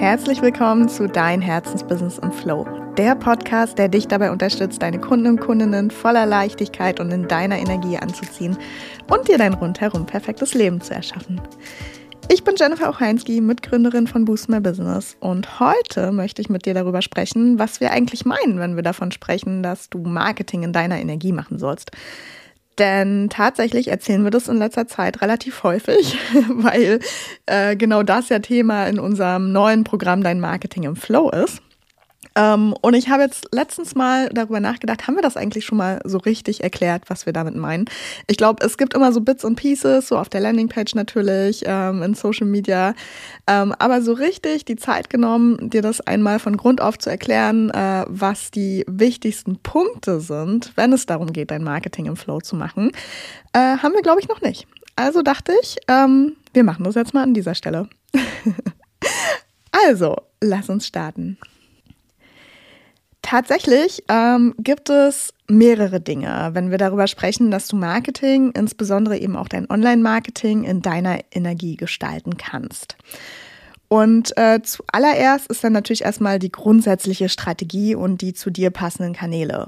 Herzlich willkommen zu Dein Herzensbusiness im Flow, der Podcast, der dich dabei unterstützt, deine Kunden und Kundinnen voller Leichtigkeit und in deiner Energie anzuziehen und dir dein rundherum perfektes Leben zu erschaffen. Ich bin Jennifer Ocheinski, Mitgründerin von Boost My Business und heute möchte ich mit dir darüber sprechen, was wir eigentlich meinen, wenn wir davon sprechen, dass du Marketing in deiner Energie machen sollst. Denn tatsächlich erzählen wir das in letzter Zeit relativ häufig, weil äh, genau das ja Thema in unserem neuen Programm Dein Marketing im Flow ist. Ähm, und ich habe jetzt letztens mal darüber nachgedacht, haben wir das eigentlich schon mal so richtig erklärt, was wir damit meinen? Ich glaube, es gibt immer so Bits und Pieces, so auf der Landingpage natürlich, ähm, in Social Media, ähm, aber so richtig die Zeit genommen, dir das einmal von Grund auf zu erklären, äh, was die wichtigsten Punkte sind, wenn es darum geht, dein Marketing im Flow zu machen, äh, haben wir, glaube ich, noch nicht. Also dachte ich, ähm, wir machen das jetzt mal an dieser Stelle. also, lass uns starten. Tatsächlich ähm, gibt es mehrere Dinge, wenn wir darüber sprechen, dass du Marketing, insbesondere eben auch dein Online-Marketing, in deiner Energie gestalten kannst. Und äh, zuallererst ist dann natürlich erstmal die grundsätzliche Strategie und die zu dir passenden Kanäle.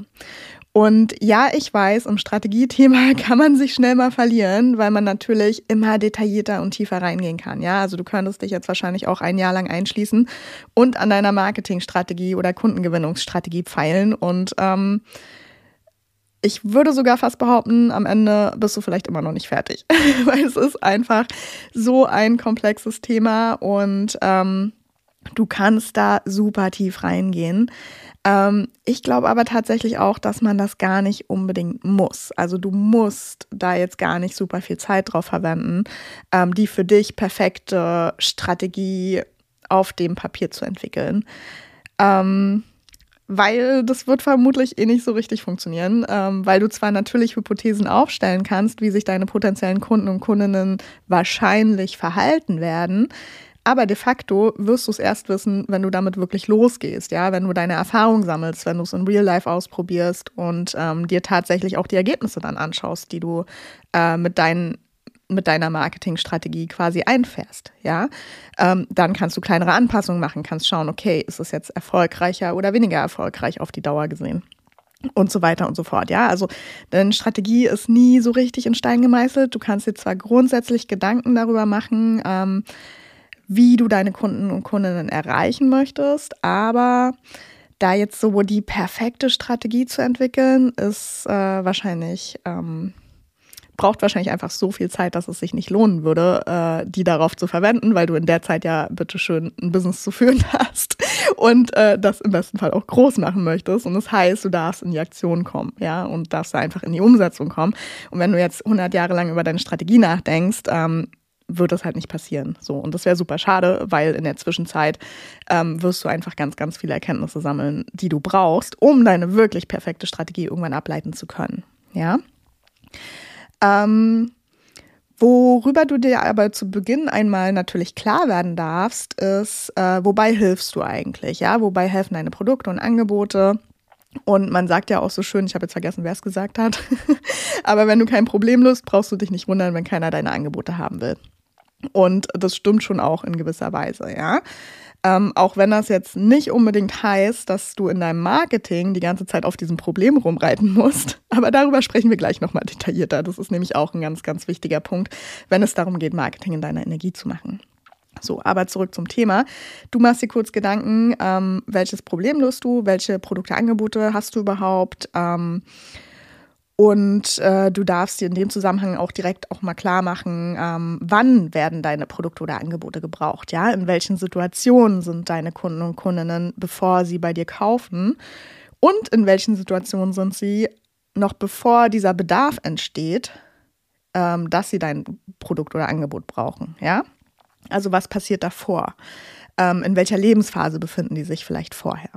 Und ja, ich weiß, im Strategiethema kann man sich schnell mal verlieren, weil man natürlich immer detaillierter und tiefer reingehen kann. Ja, also du könntest dich jetzt wahrscheinlich auch ein Jahr lang einschließen und an deiner Marketingstrategie oder Kundengewinnungsstrategie feilen. Und ähm, ich würde sogar fast behaupten, am Ende bist du vielleicht immer noch nicht fertig, weil es ist einfach so ein komplexes Thema und ähm, du kannst da super tief reingehen. Ähm, ich glaube aber tatsächlich auch, dass man das gar nicht unbedingt muss. Also du musst da jetzt gar nicht super viel Zeit drauf verwenden, ähm, die für dich perfekte Strategie auf dem Papier zu entwickeln. Ähm, weil das wird vermutlich eh nicht so richtig funktionieren, ähm, weil du zwar natürlich Hypothesen aufstellen kannst, wie sich deine potenziellen Kunden und Kundinnen wahrscheinlich verhalten werden, aber de facto wirst du es erst wissen, wenn du damit wirklich losgehst, ja, wenn du deine Erfahrung sammelst, wenn du es in Real Life ausprobierst und ähm, dir tatsächlich auch die Ergebnisse dann anschaust, die du äh, mit deinen mit deiner Marketingstrategie quasi einfährst, ja, ähm, dann kannst du kleinere Anpassungen machen, kannst schauen, okay, ist es jetzt erfolgreicher oder weniger erfolgreich auf die Dauer gesehen und so weiter und so fort. Ja, also deine Strategie ist nie so richtig in Stein gemeißelt. Du kannst dir zwar grundsätzlich Gedanken darüber machen, ähm, wie du deine Kunden und Kundinnen erreichen möchtest. Aber da jetzt so die perfekte Strategie zu entwickeln, ist äh, wahrscheinlich, ähm, braucht wahrscheinlich einfach so viel Zeit, dass es sich nicht lohnen würde, äh, die darauf zu verwenden, weil du in der Zeit ja bitteschön ein Business zu führen hast und äh, das im besten Fall auch groß machen möchtest. Und das heißt, du darfst in die Aktion kommen, ja, und darfst einfach in die Umsetzung kommen. Und wenn du jetzt 100 Jahre lang über deine Strategie nachdenkst, ähm, wird das halt nicht passieren. So, und das wäre super schade, weil in der Zwischenzeit ähm, wirst du einfach ganz, ganz viele Erkenntnisse sammeln, die du brauchst, um deine wirklich perfekte Strategie irgendwann ableiten zu können. Ja. Ähm, worüber du dir aber zu Beginn einmal natürlich klar werden darfst, ist, äh, wobei hilfst du eigentlich? Ja, wobei helfen deine Produkte und Angebote? Und man sagt ja auch so schön, ich habe jetzt vergessen, wer es gesagt hat, aber wenn du kein Problem löst, brauchst du dich nicht wundern, wenn keiner deine Angebote haben will. Und das stimmt schon auch in gewisser Weise, ja. Ähm, auch wenn das jetzt nicht unbedingt heißt, dass du in deinem Marketing die ganze Zeit auf diesem Problem rumreiten musst. Aber darüber sprechen wir gleich nochmal detaillierter. Das ist nämlich auch ein ganz, ganz wichtiger Punkt, wenn es darum geht, Marketing in deiner Energie zu machen. So, aber zurück zum Thema. Du machst dir kurz Gedanken, ähm, welches Problem löst du, welche Produkte, Angebote hast du überhaupt, ähm, und äh, du darfst dir in dem Zusammenhang auch direkt auch mal klar machen, ähm, wann werden deine Produkte oder Angebote gebraucht, ja? In welchen Situationen sind deine Kunden und Kundinnen, bevor sie bei dir kaufen? Und in welchen Situationen sind sie noch bevor dieser Bedarf entsteht, ähm, dass sie dein Produkt oder Angebot brauchen, ja? Also was passiert davor? Ähm, in welcher Lebensphase befinden die sich vielleicht vorher?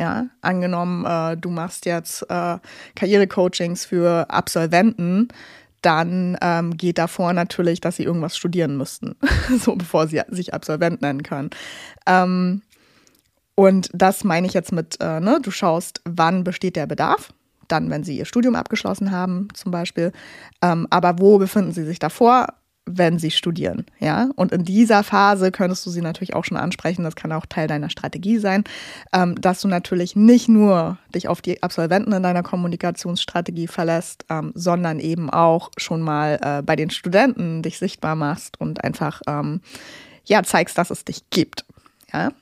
Ja, angenommen, äh, du machst jetzt äh, Karrierecoachings für Absolventen, dann ähm, geht davor natürlich, dass sie irgendwas studieren müssten, so bevor sie sich Absolvent nennen können. Ähm, und das meine ich jetzt mit, äh, ne, du schaust, wann besteht der Bedarf, dann, wenn sie ihr Studium abgeschlossen haben, zum Beispiel. Ähm, aber wo befinden sie sich davor? Wenn sie studieren, ja. Und in dieser Phase könntest du sie natürlich auch schon ansprechen. Das kann auch Teil deiner Strategie sein, ähm, dass du natürlich nicht nur dich auf die Absolventen in deiner Kommunikationsstrategie verlässt, ähm, sondern eben auch schon mal äh, bei den Studenten dich sichtbar machst und einfach ähm, ja zeigst, dass es dich gibt, ja.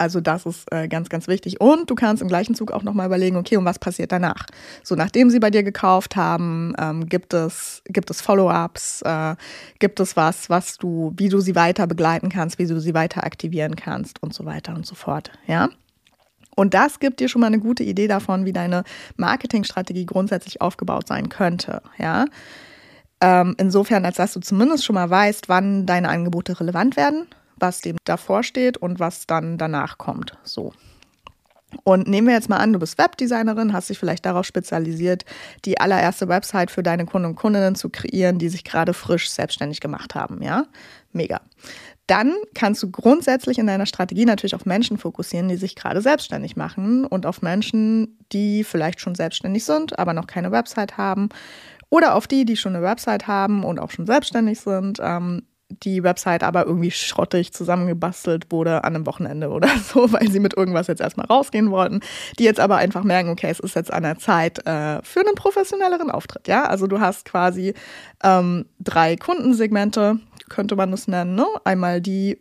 Also das ist äh, ganz, ganz wichtig. Und du kannst im gleichen Zug auch nochmal überlegen, okay, und was passiert danach? So, nachdem sie bei dir gekauft haben, ähm, gibt es, gibt es Follow-ups, äh, gibt es was, was du, wie du sie weiter begleiten kannst, wie du sie weiter aktivieren kannst und so weiter und so fort. Ja. Und das gibt dir schon mal eine gute Idee davon, wie deine Marketingstrategie grundsätzlich aufgebaut sein könnte. Ja. Ähm, insofern, als dass du zumindest schon mal weißt, wann deine Angebote relevant werden was dem davor steht und was dann danach kommt. So. Und nehmen wir jetzt mal an, du bist Webdesignerin, hast dich vielleicht darauf spezialisiert, die allererste Website für deine Kunden und Kundinnen zu kreieren, die sich gerade frisch selbstständig gemacht haben, ja? Mega. Dann kannst du grundsätzlich in deiner Strategie natürlich auf Menschen fokussieren, die sich gerade selbstständig machen und auf Menschen, die vielleicht schon selbstständig sind, aber noch keine Website haben oder auf die, die schon eine Website haben und auch schon selbstständig sind, ähm, die Website aber irgendwie schrottig zusammengebastelt wurde an einem Wochenende oder so, weil sie mit irgendwas jetzt erstmal rausgehen wollten, die jetzt aber einfach merken, okay, es ist jetzt an der Zeit äh, für einen professionelleren Auftritt, ja. Also du hast quasi ähm, drei Kundensegmente, könnte man das nennen, ne? Einmal die,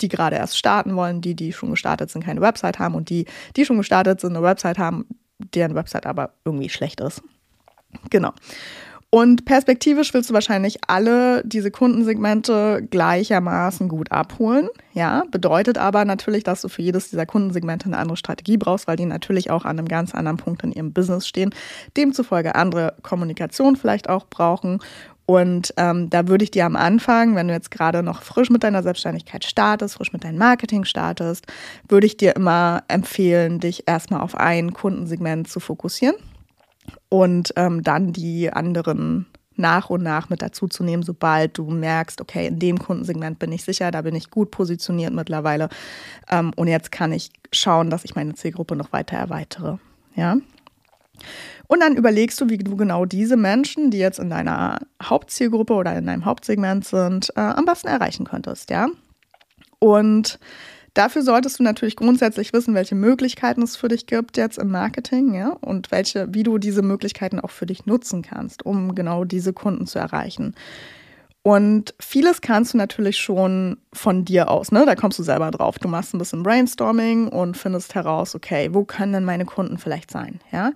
die gerade erst starten wollen, die, die schon gestartet sind, keine Website haben und die, die schon gestartet sind, eine Website haben, deren Website aber irgendwie schlecht ist. Genau. Und perspektivisch willst du wahrscheinlich alle diese Kundensegmente gleichermaßen gut abholen. Ja, bedeutet aber natürlich, dass du für jedes dieser Kundensegmente eine andere Strategie brauchst, weil die natürlich auch an einem ganz anderen Punkt in ihrem Business stehen, demzufolge andere Kommunikation vielleicht auch brauchen. Und ähm, da würde ich dir am Anfang, wenn du jetzt gerade noch frisch mit deiner Selbstständigkeit startest, frisch mit deinem Marketing startest, würde ich dir immer empfehlen, dich erstmal auf ein Kundensegment zu fokussieren und ähm, dann die anderen nach und nach mit dazu zu nehmen, sobald du merkst, okay, in dem Kundensegment bin ich sicher, da bin ich gut positioniert mittlerweile ähm, und jetzt kann ich schauen, dass ich meine Zielgruppe noch weiter erweitere. Ja. Und dann überlegst du, wie du genau diese Menschen, die jetzt in deiner Hauptzielgruppe oder in deinem Hauptsegment sind, äh, am besten erreichen könntest, ja. Und Dafür solltest du natürlich grundsätzlich wissen, welche Möglichkeiten es für dich gibt jetzt im Marketing, ja, und welche, wie du diese Möglichkeiten auch für dich nutzen kannst, um genau diese Kunden zu erreichen. Und vieles kannst du natürlich schon von dir aus, ne? Da kommst du selber drauf. Du machst ein bisschen Brainstorming und findest heraus, okay, wo können denn meine Kunden vielleicht sein? Ja.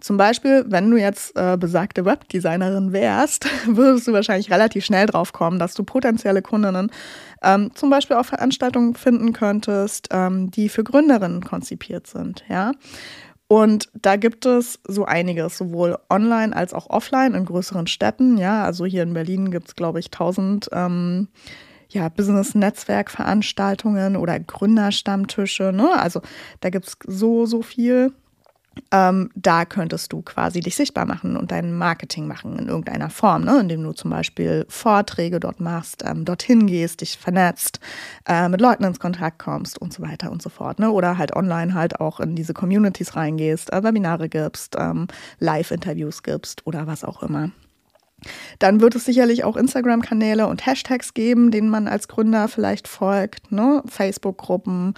Zum Beispiel, wenn du jetzt äh, besagte Webdesignerin wärst, würdest du wahrscheinlich relativ schnell drauf kommen, dass du potenzielle Kundinnen ähm, zum Beispiel auf Veranstaltungen finden könntest, ähm, die für Gründerinnen konzipiert sind, ja. Und da gibt es so einiges, sowohl online als auch offline in größeren Städten. Ja, also hier in Berlin gibt es, glaube ich, 1000 ähm, ja, Business-Netzwerk-Veranstaltungen oder Gründerstammtische. Ne? Also da gibt es so, so viel. Ähm, da könntest du quasi dich sichtbar machen und dein Marketing machen in irgendeiner Form, ne? indem du zum Beispiel Vorträge dort machst, ähm, dorthin gehst, dich vernetzt, äh, mit Leuten ins Kontakt kommst und so weiter und so fort. Ne? Oder halt online halt auch in diese Communities reingehst, äh, Webinare gibst, ähm, Live-Interviews gibst oder was auch immer. Dann wird es sicherlich auch Instagram-Kanäle und Hashtags geben, denen man als Gründer vielleicht folgt, ne? Facebook-Gruppen,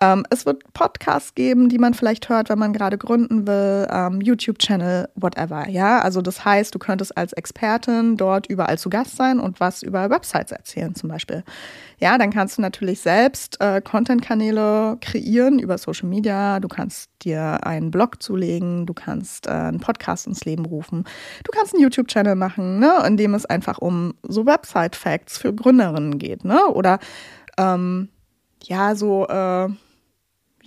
ähm, es wird Podcasts geben, die man vielleicht hört, wenn man gerade gründen will, ähm, YouTube-Channel, whatever. Ja, also das heißt, du könntest als Expertin dort überall zu Gast sein und was über Websites erzählen, zum Beispiel. Ja, dann kannst du natürlich selbst äh, Content-Kanäle kreieren über Social Media. Du kannst dir einen Blog zulegen, du kannst äh, einen Podcast ins Leben rufen, du kannst einen YouTube-Channel machen, ne, in dem es einfach um so Website-Facts für Gründerinnen geht, ne? Oder ähm, ja, so äh,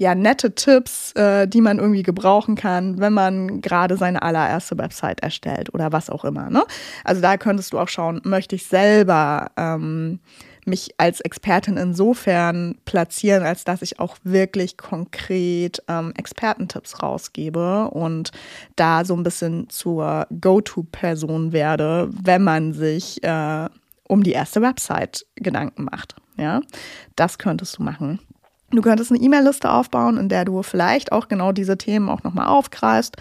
ja, nette Tipps, äh, die man irgendwie gebrauchen kann, wenn man gerade seine allererste Website erstellt oder was auch immer. Ne? Also da könntest du auch schauen, möchte ich selber ähm, mich als Expertin insofern platzieren, als dass ich auch wirklich konkret ähm, Expertentipps rausgebe und da so ein bisschen zur Go-To-Person werde, wenn man sich äh, um die erste Website Gedanken macht. Ja, das könntest du machen. Du könntest eine E-Mail-Liste aufbauen, in der du vielleicht auch genau diese Themen auch nochmal aufgreifst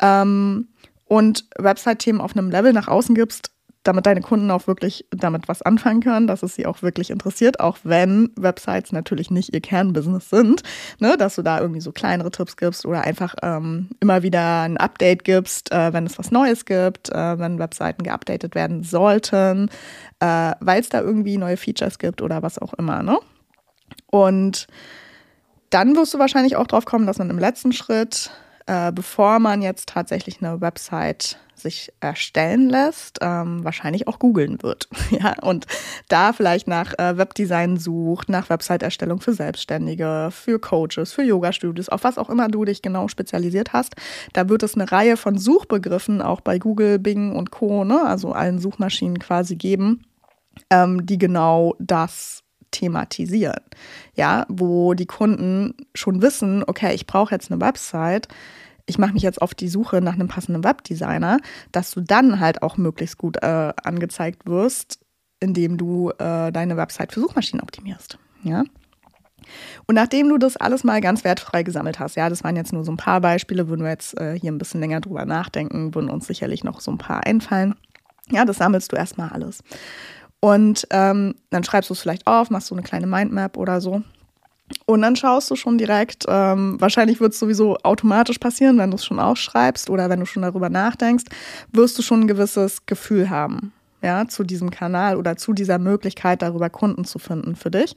ähm, und Website-Themen auf einem Level nach außen gibst, damit deine Kunden auch wirklich damit was anfangen können, dass es sie auch wirklich interessiert, auch wenn Websites natürlich nicht ihr Kernbusiness sind, ne? dass du da irgendwie so kleinere Tipps gibst oder einfach ähm, immer wieder ein Update gibst, äh, wenn es was Neues gibt, äh, wenn Webseiten geupdatet werden sollten, äh, weil es da irgendwie neue Features gibt oder was auch immer. Ne? Und dann wirst du wahrscheinlich auch drauf kommen, dass man im letzten Schritt, äh, bevor man jetzt tatsächlich eine Website sich erstellen lässt, ähm, wahrscheinlich auch googeln wird. ja, und da vielleicht nach äh, Webdesign sucht, nach Website-Erstellung für Selbstständige, für Coaches, für Yoga-Studios, auf was auch immer du dich genau spezialisiert hast. Da wird es eine Reihe von Suchbegriffen auch bei Google, Bing und Co., ne, also allen Suchmaschinen quasi geben, ähm, die genau das thematisieren. Ja, wo die Kunden schon wissen, okay, ich brauche jetzt eine Website ich mache mich jetzt auf die Suche nach einem passenden Webdesigner, dass du dann halt auch möglichst gut äh, angezeigt wirst, indem du äh, deine Website für Suchmaschinen optimierst. Ja. Und nachdem du das alles mal ganz wertfrei gesammelt hast, ja, das waren jetzt nur so ein paar Beispiele, würden wir jetzt äh, hier ein bisschen länger drüber nachdenken, würden uns sicherlich noch so ein paar einfallen. Ja, das sammelst du erstmal alles. Und ähm, dann schreibst du es vielleicht auf, machst so eine kleine Mindmap oder so. Und dann schaust du schon direkt, ähm, wahrscheinlich wird es sowieso automatisch passieren, wenn du es schon aufschreibst oder wenn du schon darüber nachdenkst, wirst du schon ein gewisses Gefühl haben, ja, zu diesem Kanal oder zu dieser Möglichkeit, darüber Kunden zu finden für dich.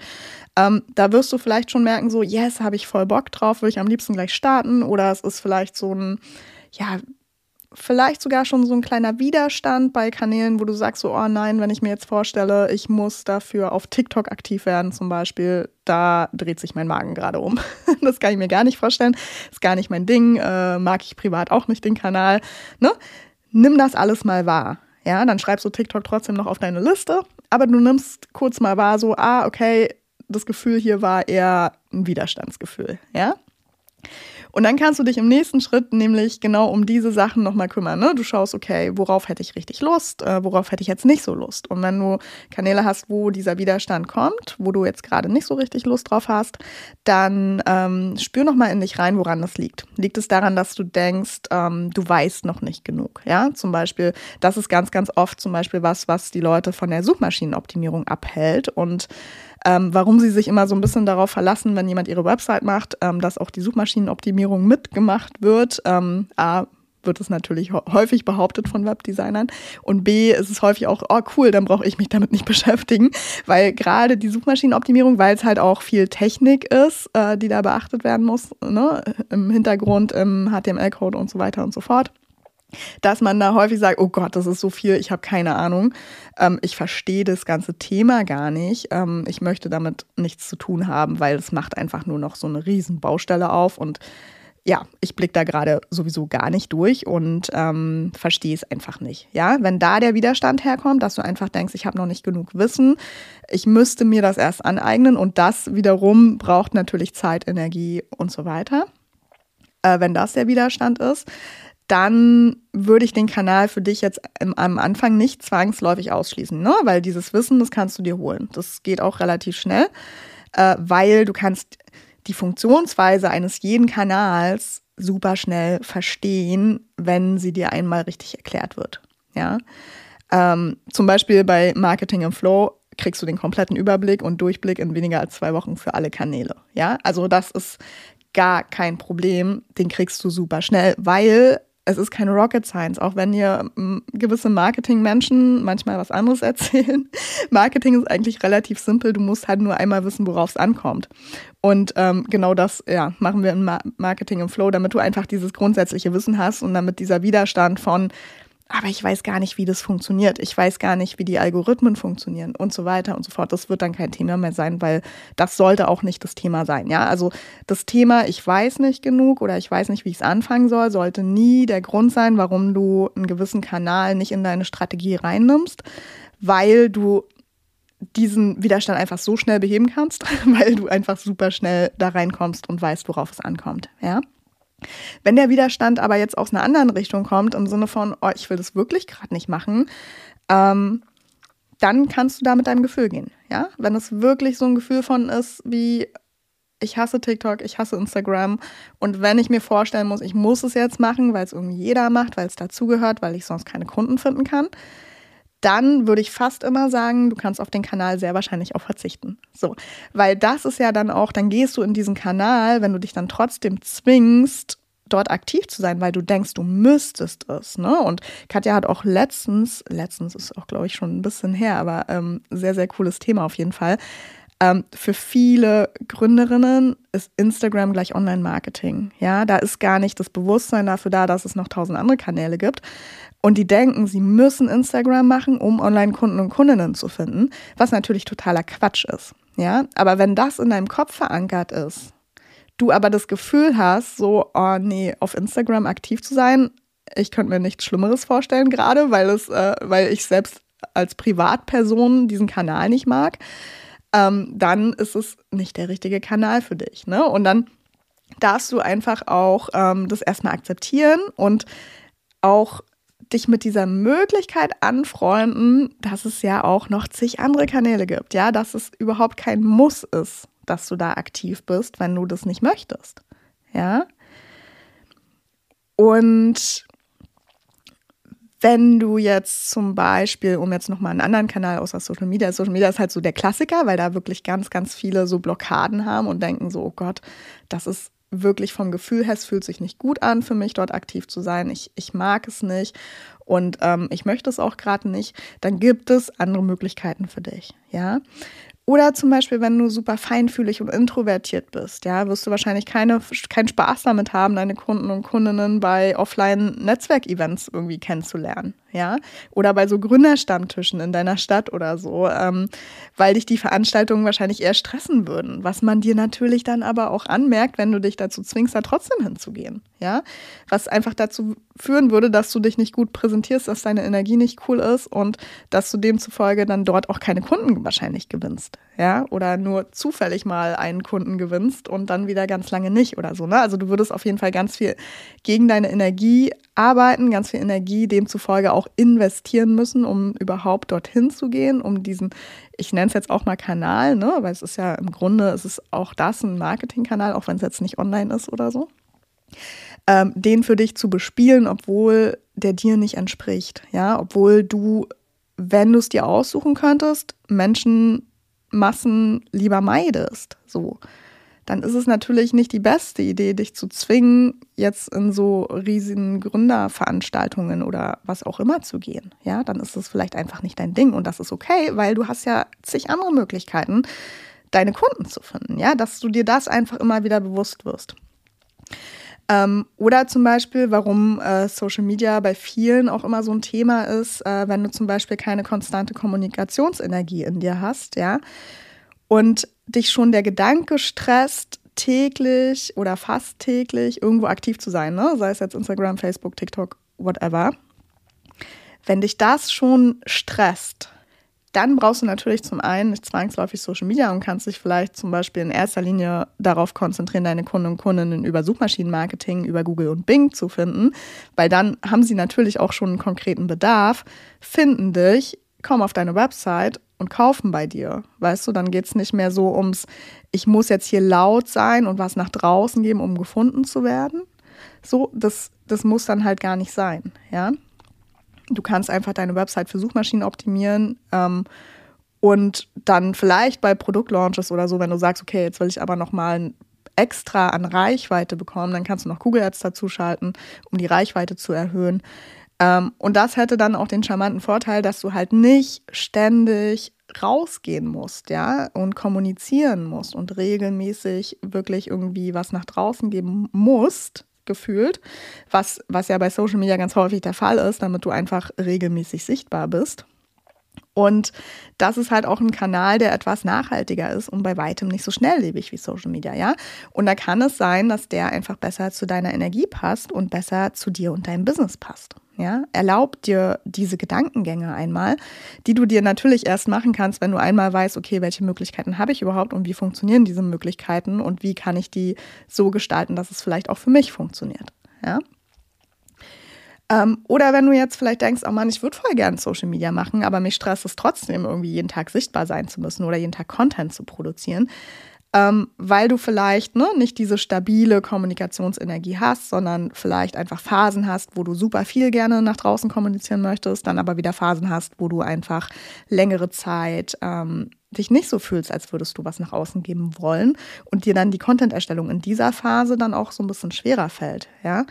Ähm, da wirst du vielleicht schon merken, so, yes, habe ich voll Bock drauf, will ich am liebsten gleich starten oder es ist vielleicht so ein, ja, vielleicht sogar schon so ein kleiner Widerstand bei Kanälen, wo du sagst so, oh nein, wenn ich mir jetzt vorstelle, ich muss dafür auf TikTok aktiv werden zum Beispiel, da dreht sich mein Magen gerade um. das kann ich mir gar nicht vorstellen, ist gar nicht mein Ding, äh, mag ich privat auch nicht den Kanal. Ne? Nimm das alles mal wahr. Ja, dann schreibst du TikTok trotzdem noch auf deine Liste, aber du nimmst kurz mal wahr, so, ah, okay, das Gefühl hier war eher ein Widerstandsgefühl, ja. Und dann kannst du dich im nächsten Schritt nämlich genau um diese Sachen nochmal kümmern. Ne? Du schaust, okay, worauf hätte ich richtig Lust, äh, worauf hätte ich jetzt nicht so Lust. Und wenn du Kanäle hast, wo dieser Widerstand kommt, wo du jetzt gerade nicht so richtig Lust drauf hast, dann ähm, spür nochmal in dich rein, woran das liegt. Liegt es daran, dass du denkst, ähm, du weißt noch nicht genug? Ja, zum Beispiel, das ist ganz, ganz oft zum Beispiel was, was die Leute von der Suchmaschinenoptimierung abhält und ähm, warum sie sich immer so ein bisschen darauf verlassen, wenn jemand ihre Website macht, ähm, dass auch die Suchmaschinenoptimierung mitgemacht wird. Ähm, A, wird es natürlich häufig behauptet von Webdesignern. Und B, ist es häufig auch, oh cool, dann brauche ich mich damit nicht beschäftigen. Weil gerade die Suchmaschinenoptimierung, weil es halt auch viel Technik ist, äh, die da beachtet werden muss, ne? im Hintergrund, im HTML-Code und so weiter und so fort dass man da häufig sagt, oh Gott, das ist so viel, ich habe keine Ahnung, ähm, ich verstehe das ganze Thema gar nicht, ähm, ich möchte damit nichts zu tun haben, weil es macht einfach nur noch so eine riesen Baustelle auf und ja, ich blicke da gerade sowieso gar nicht durch und ähm, verstehe es einfach nicht. Ja, wenn da der Widerstand herkommt, dass du einfach denkst, ich habe noch nicht genug Wissen, ich müsste mir das erst aneignen und das wiederum braucht natürlich Zeit, Energie und so weiter. Äh, wenn das der Widerstand ist, dann würde ich den Kanal für dich jetzt am Anfang nicht zwangsläufig ausschließen, ne? weil dieses Wissen, das kannst du dir holen. Das geht auch relativ schnell, äh, weil du kannst die Funktionsweise eines jeden Kanals super schnell verstehen, wenn sie dir einmal richtig erklärt wird. Ja? Ähm, zum Beispiel bei Marketing im Flow kriegst du den kompletten Überblick und Durchblick in weniger als zwei Wochen für alle Kanäle. Ja, also das ist gar kein Problem, den kriegst du super schnell, weil es ist keine Rocket Science, auch wenn dir gewisse Marketingmenschen manchmal was anderes erzählen. Marketing ist eigentlich relativ simpel. Du musst halt nur einmal wissen, worauf es ankommt. Und ähm, genau das ja, machen wir im Marketing im Flow, damit du einfach dieses grundsätzliche Wissen hast und damit dieser Widerstand von aber ich weiß gar nicht, wie das funktioniert. Ich weiß gar nicht, wie die Algorithmen funktionieren und so weiter und so fort. Das wird dann kein Thema mehr sein, weil das sollte auch nicht das Thema sein. Ja, also das Thema, ich weiß nicht genug oder ich weiß nicht, wie ich es anfangen soll, sollte nie der Grund sein, warum du einen gewissen Kanal nicht in deine Strategie reinnimmst, weil du diesen Widerstand einfach so schnell beheben kannst, weil du einfach super schnell da reinkommst und weißt, worauf es ankommt. Ja. Wenn der Widerstand aber jetzt aus einer anderen Richtung kommt, im Sinne von, oh, ich will das wirklich gerade nicht machen, ähm, dann kannst du da mit deinem Gefühl gehen. Ja? Wenn es wirklich so ein Gefühl von ist, wie ich hasse TikTok, ich hasse Instagram und wenn ich mir vorstellen muss, ich muss es jetzt machen, weil es irgendwie jeder macht, weil es dazugehört, weil ich sonst keine Kunden finden kann, dann würde ich fast immer sagen, du kannst auf den Kanal sehr wahrscheinlich auch verzichten. So, weil das ist ja dann auch, dann gehst du in diesen Kanal, wenn du dich dann trotzdem zwingst, dort aktiv zu sein, weil du denkst, du müsstest es. Ne? Und Katja hat auch letztens, letztens ist auch, glaube ich, schon ein bisschen her, aber ähm, sehr, sehr cooles Thema auf jeden Fall. Ähm, für viele Gründerinnen ist Instagram gleich Online-Marketing. Ja, da ist gar nicht das Bewusstsein dafür da, dass es noch tausend andere Kanäle gibt. Und die denken, sie müssen Instagram machen, um Online-Kunden und Kundinnen zu finden, was natürlich totaler Quatsch ist. Ja, aber wenn das in deinem Kopf verankert ist, du aber das Gefühl hast, so, oh nee, auf Instagram aktiv zu sein, ich könnte mir nichts Schlimmeres vorstellen gerade, weil es, äh, weil ich selbst als Privatperson diesen Kanal nicht mag, ähm, dann ist es nicht der richtige Kanal für dich. Ne? Und dann darfst du einfach auch ähm, das erstmal akzeptieren und auch dich mit dieser Möglichkeit anfreunden, dass es ja auch noch zig andere Kanäle gibt, ja, dass es überhaupt kein Muss ist, dass du da aktiv bist, wenn du das nicht möchtest. Ja. Und wenn du jetzt zum Beispiel, um jetzt nochmal einen anderen Kanal außer Social Media, Social Media ist halt so der Klassiker, weil da wirklich ganz, ganz viele so Blockaden haben und denken so, oh Gott, das ist wirklich vom Gefühl her, es fühlt sich nicht gut an für mich, dort aktiv zu sein. Ich, ich mag es nicht und ähm, ich möchte es auch gerade nicht. Dann gibt es andere Möglichkeiten für dich. Ja, oder zum Beispiel, wenn du super feinfühlig und introvertiert bist, ja, wirst du wahrscheinlich keine, keinen Spaß damit haben, deine Kunden und Kundinnen bei Offline-Netzwerkevents irgendwie kennenzulernen ja, oder bei so Gründerstammtischen in deiner Stadt oder so, ähm, weil dich die Veranstaltungen wahrscheinlich eher stressen würden, was man dir natürlich dann aber auch anmerkt, wenn du dich dazu zwingst, da trotzdem hinzugehen, ja, was einfach dazu führen würde, dass du dich nicht gut präsentierst, dass deine Energie nicht cool ist und dass du demzufolge dann dort auch keine Kunden wahrscheinlich gewinnst, ja, oder nur zufällig mal einen Kunden gewinnst und dann wieder ganz lange nicht oder so, ne? Also du würdest auf jeden Fall ganz viel gegen deine Energie arbeiten, ganz viel Energie demzufolge auch investieren müssen, um überhaupt dorthin zu gehen, um diesen, ich nenne es jetzt auch mal Kanal, ne? weil es ist ja im Grunde, es ist auch das ein Marketingkanal, auch wenn es jetzt nicht online ist oder so, ähm, den für dich zu bespielen, obwohl der dir nicht entspricht, ja, obwohl du, wenn du es dir aussuchen könntest, Menschenmassen lieber meidest, so dann ist es natürlich nicht die beste Idee, dich zu zwingen, jetzt in so riesigen Gründerveranstaltungen oder was auch immer zu gehen. Ja, dann ist es vielleicht einfach nicht dein Ding und das ist okay, weil du hast ja zig andere Möglichkeiten, deine Kunden zu finden. Ja, dass du dir das einfach immer wieder bewusst wirst. Ähm, oder zum Beispiel, warum äh, Social Media bei vielen auch immer so ein Thema ist, äh, wenn du zum Beispiel keine konstante Kommunikationsenergie in dir hast, ja, und dich schon der Gedanke stresst, täglich oder fast täglich irgendwo aktiv zu sein, ne? sei es jetzt Instagram, Facebook, TikTok, whatever. Wenn dich das schon stresst, dann brauchst du natürlich zum einen nicht zwangsläufig Social Media und kannst dich vielleicht zum Beispiel in erster Linie darauf konzentrieren, deine Kunden und Kundinnen über Suchmaschinenmarketing, über Google und Bing zu finden, weil dann haben sie natürlich auch schon einen konkreten Bedarf, finden dich, kommen auf deine Website und kaufen bei dir. Weißt du, dann geht es nicht mehr so ums, ich muss jetzt hier laut sein und was nach draußen geben, um gefunden zu werden. So, das, das muss dann halt gar nicht sein, ja. Du kannst einfach deine Website für Suchmaschinen optimieren ähm, und dann vielleicht bei Produktlaunches oder so, wenn du sagst, okay, jetzt will ich aber nochmal extra an Reichweite bekommen, dann kannst du noch Google Ads dazu um die Reichweite zu erhöhen. Ähm, und das hätte dann auch den charmanten Vorteil, dass du halt nicht ständig rausgehen musst, ja, und kommunizieren musst und regelmäßig wirklich irgendwie was nach draußen geben musst, gefühlt, was, was ja bei Social Media ganz häufig der Fall ist, damit du einfach regelmäßig sichtbar bist. Und das ist halt auch ein Kanal, der etwas nachhaltiger ist und bei weitem nicht so schnelllebig wie Social Media, ja. Und da kann es sein, dass der einfach besser zu deiner Energie passt und besser zu dir und deinem Business passt. Ja, erlaub dir diese Gedankengänge einmal, die du dir natürlich erst machen kannst, wenn du einmal weißt, okay, welche Möglichkeiten habe ich überhaupt und wie funktionieren diese Möglichkeiten und wie kann ich die so gestalten, dass es vielleicht auch für mich funktioniert. Ja. Ähm, oder wenn du jetzt vielleicht denkst, oh Mann, ich würde voll gerne Social Media machen, aber mich stresst es trotzdem, irgendwie jeden Tag sichtbar sein zu müssen oder jeden Tag Content zu produzieren, ähm, weil du vielleicht ne, nicht diese stabile Kommunikationsenergie hast, sondern vielleicht einfach Phasen hast, wo du super viel gerne nach draußen kommunizieren möchtest, dann aber wieder Phasen hast, wo du einfach längere Zeit ähm, dich nicht so fühlst, als würdest du was nach außen geben wollen und dir dann die Content-Erstellung in dieser Phase dann auch so ein bisschen schwerer fällt, ja.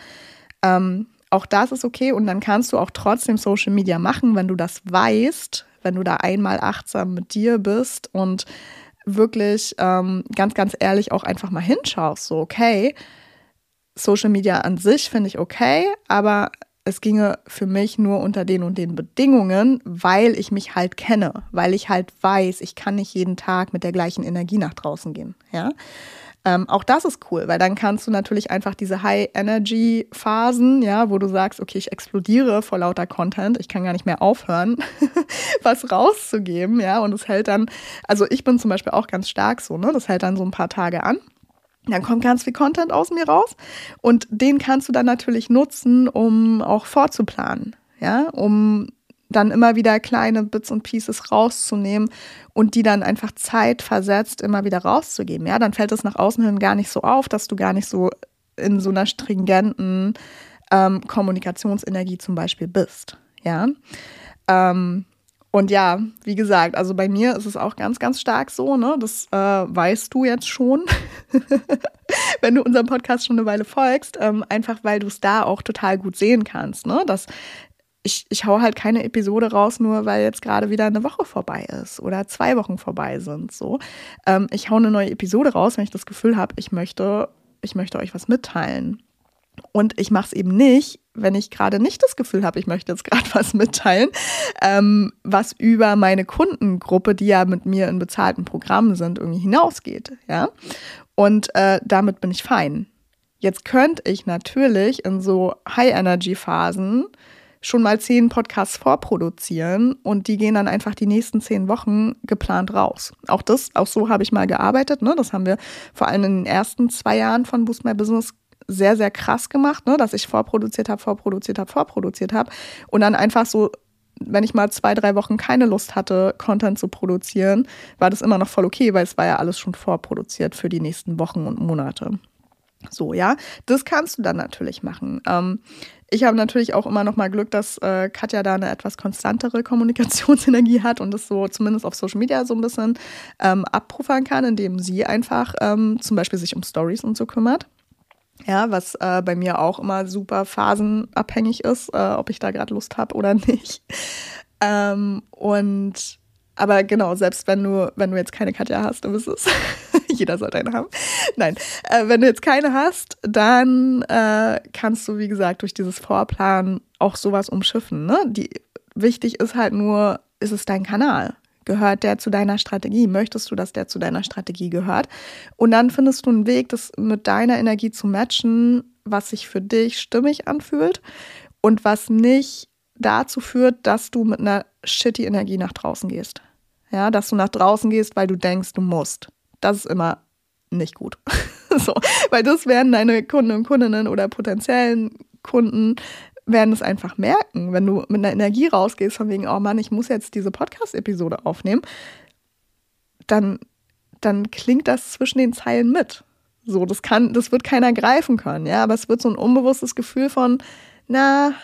Ähm, auch das ist okay und dann kannst du auch trotzdem Social Media machen, wenn du das weißt, wenn du da einmal achtsam mit dir bist und wirklich ähm, ganz, ganz ehrlich auch einfach mal hinschaust, so okay, Social Media an sich finde ich okay, aber es ginge für mich nur unter den und den Bedingungen, weil ich mich halt kenne, weil ich halt weiß, ich kann nicht jeden Tag mit der gleichen Energie nach draußen gehen, ja. Ähm, auch das ist cool, weil dann kannst du natürlich einfach diese High-Energy-Phasen, ja, wo du sagst, okay, ich explodiere vor lauter Content, ich kann gar nicht mehr aufhören, was rauszugeben, ja, und es hält dann, also ich bin zum Beispiel auch ganz stark so, ne, das hält dann so ein paar Tage an. Dann kommt ganz viel Content aus mir raus und den kannst du dann natürlich nutzen, um auch vorzuplanen, ja, um dann immer wieder kleine Bits und Pieces rauszunehmen und die dann einfach zeitversetzt immer wieder rauszugeben. Ja, dann fällt es nach außen hin gar nicht so auf, dass du gar nicht so in so einer stringenten ähm, Kommunikationsenergie zum Beispiel bist. Ja. Ähm, und ja, wie gesagt, also bei mir ist es auch ganz, ganz stark so, ne? Das äh, weißt du jetzt schon, wenn du unserem Podcast schon eine Weile folgst, ähm, einfach weil du es da auch total gut sehen kannst, ne? Dass ich, ich hau halt keine Episode raus, nur weil jetzt gerade wieder eine Woche vorbei ist oder zwei Wochen vorbei sind. So, ähm, ich hau eine neue Episode raus, wenn ich das Gefühl habe, ich möchte, ich möchte euch was mitteilen. Und ich mache es eben nicht, wenn ich gerade nicht das Gefühl habe, ich möchte jetzt gerade was mitteilen, ähm, was über meine Kundengruppe, die ja mit mir in bezahlten Programmen sind, irgendwie hinausgeht. Ja, und äh, damit bin ich fein. Jetzt könnte ich natürlich in so High-Energy-Phasen schon mal zehn Podcasts vorproduzieren und die gehen dann einfach die nächsten zehn Wochen geplant raus. Auch das, auch so habe ich mal gearbeitet. Ne? Das haben wir vor allem in den ersten zwei Jahren von Boost My Business sehr, sehr krass gemacht, ne? dass ich vorproduziert habe, vorproduziert habe, vorproduziert habe und dann einfach so wenn ich mal zwei, drei Wochen keine Lust hatte, Content zu produzieren, war das immer noch voll okay, weil es war ja alles schon vorproduziert für die nächsten Wochen und Monate. So, ja, das kannst du dann natürlich machen. Ähm, ich habe natürlich auch immer noch mal Glück, dass äh, Katja da eine etwas konstantere Kommunikationsenergie hat und das so zumindest auf Social Media so ein bisschen ähm, abpuffern kann, indem sie einfach ähm, zum Beispiel sich um Stories und so kümmert. Ja, was äh, bei mir auch immer super phasenabhängig ist, äh, ob ich da gerade Lust habe oder nicht. Ähm, und aber genau, selbst wenn du, wenn du jetzt keine Katja hast, du wirst es. Jeder sollte eine haben. Nein, äh, wenn du jetzt keine hast, dann äh, kannst du, wie gesagt, durch dieses Vorplan auch sowas umschiffen. Ne? Die, wichtig ist halt nur, ist es dein Kanal? Gehört der zu deiner Strategie? Möchtest du, dass der zu deiner Strategie gehört? Und dann findest du einen Weg, das mit deiner Energie zu matchen, was sich für dich stimmig anfühlt und was nicht dazu führt, dass du mit einer shitty Energie nach draußen gehst. Ja, dass du nach draußen gehst, weil du denkst, du musst. Das ist immer nicht gut. so, weil das werden deine Kunden und Kundinnen oder potenziellen Kunden werden es einfach merken, wenn du mit einer Energie rausgehst, von wegen, oh Mann, ich muss jetzt diese Podcast-Episode aufnehmen, dann, dann klingt das zwischen den Zeilen mit. So, das kann, das wird keiner greifen können, ja, aber es wird so ein unbewusstes Gefühl von, na,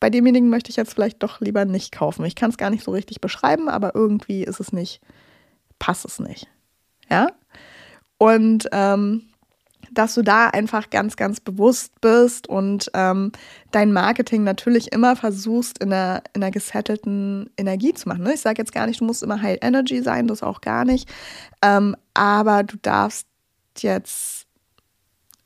bei demjenigen möchte ich jetzt vielleicht doch lieber nicht kaufen. Ich kann es gar nicht so richtig beschreiben, aber irgendwie ist es nicht, passt es nicht. Ja? Und ähm, dass du da einfach ganz, ganz bewusst bist und ähm, dein Marketing natürlich immer versuchst, in einer, in einer gesettelten Energie zu machen. Ne? Ich sage jetzt gar nicht, du musst immer High Energy sein, das auch gar nicht. Ähm, aber du darfst jetzt,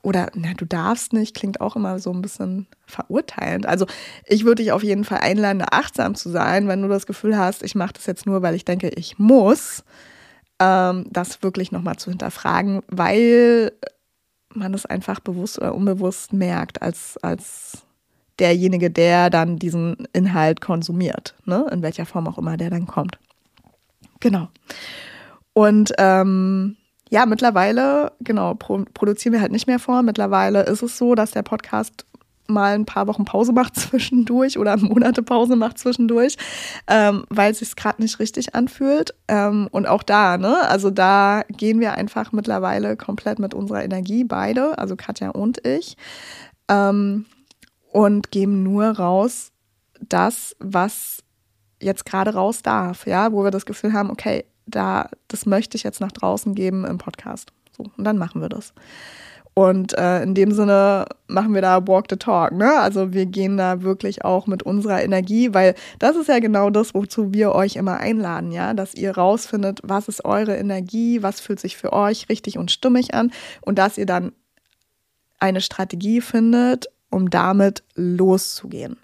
oder na, du darfst nicht, klingt auch immer so ein bisschen verurteilend. Also ich würde dich auf jeden Fall einladen, achtsam zu sein, wenn du das Gefühl hast, ich mache das jetzt nur, weil ich denke, ich muss ähm, das wirklich nochmal zu hinterfragen, weil man es einfach bewusst oder unbewusst merkt als, als derjenige, der dann diesen Inhalt konsumiert, ne? in welcher Form auch immer der dann kommt. Genau. Und ähm, ja, mittlerweile, genau, pro produzieren wir halt nicht mehr vor. Mittlerweile ist es so, dass der Podcast mal ein paar Wochen Pause macht zwischendurch oder Monate Pause macht zwischendurch, ähm, weil es sich gerade nicht richtig anfühlt. Ähm, und auch da, ne, also da gehen wir einfach mittlerweile komplett mit unserer Energie, beide, also Katja und ich, ähm, und geben nur raus das, was jetzt gerade raus darf, ja, wo wir das Gefühl haben, okay, da, das möchte ich jetzt nach draußen geben im Podcast. So, und dann machen wir das. Und äh, in dem Sinne machen wir da Walk the Talk. Ne? Also wir gehen da wirklich auch mit unserer Energie, weil das ist ja genau das, wozu wir euch immer einladen, ja, dass ihr rausfindet, was ist eure Energie, was fühlt sich für euch richtig und stimmig an und dass ihr dann eine Strategie findet, um damit loszugehen.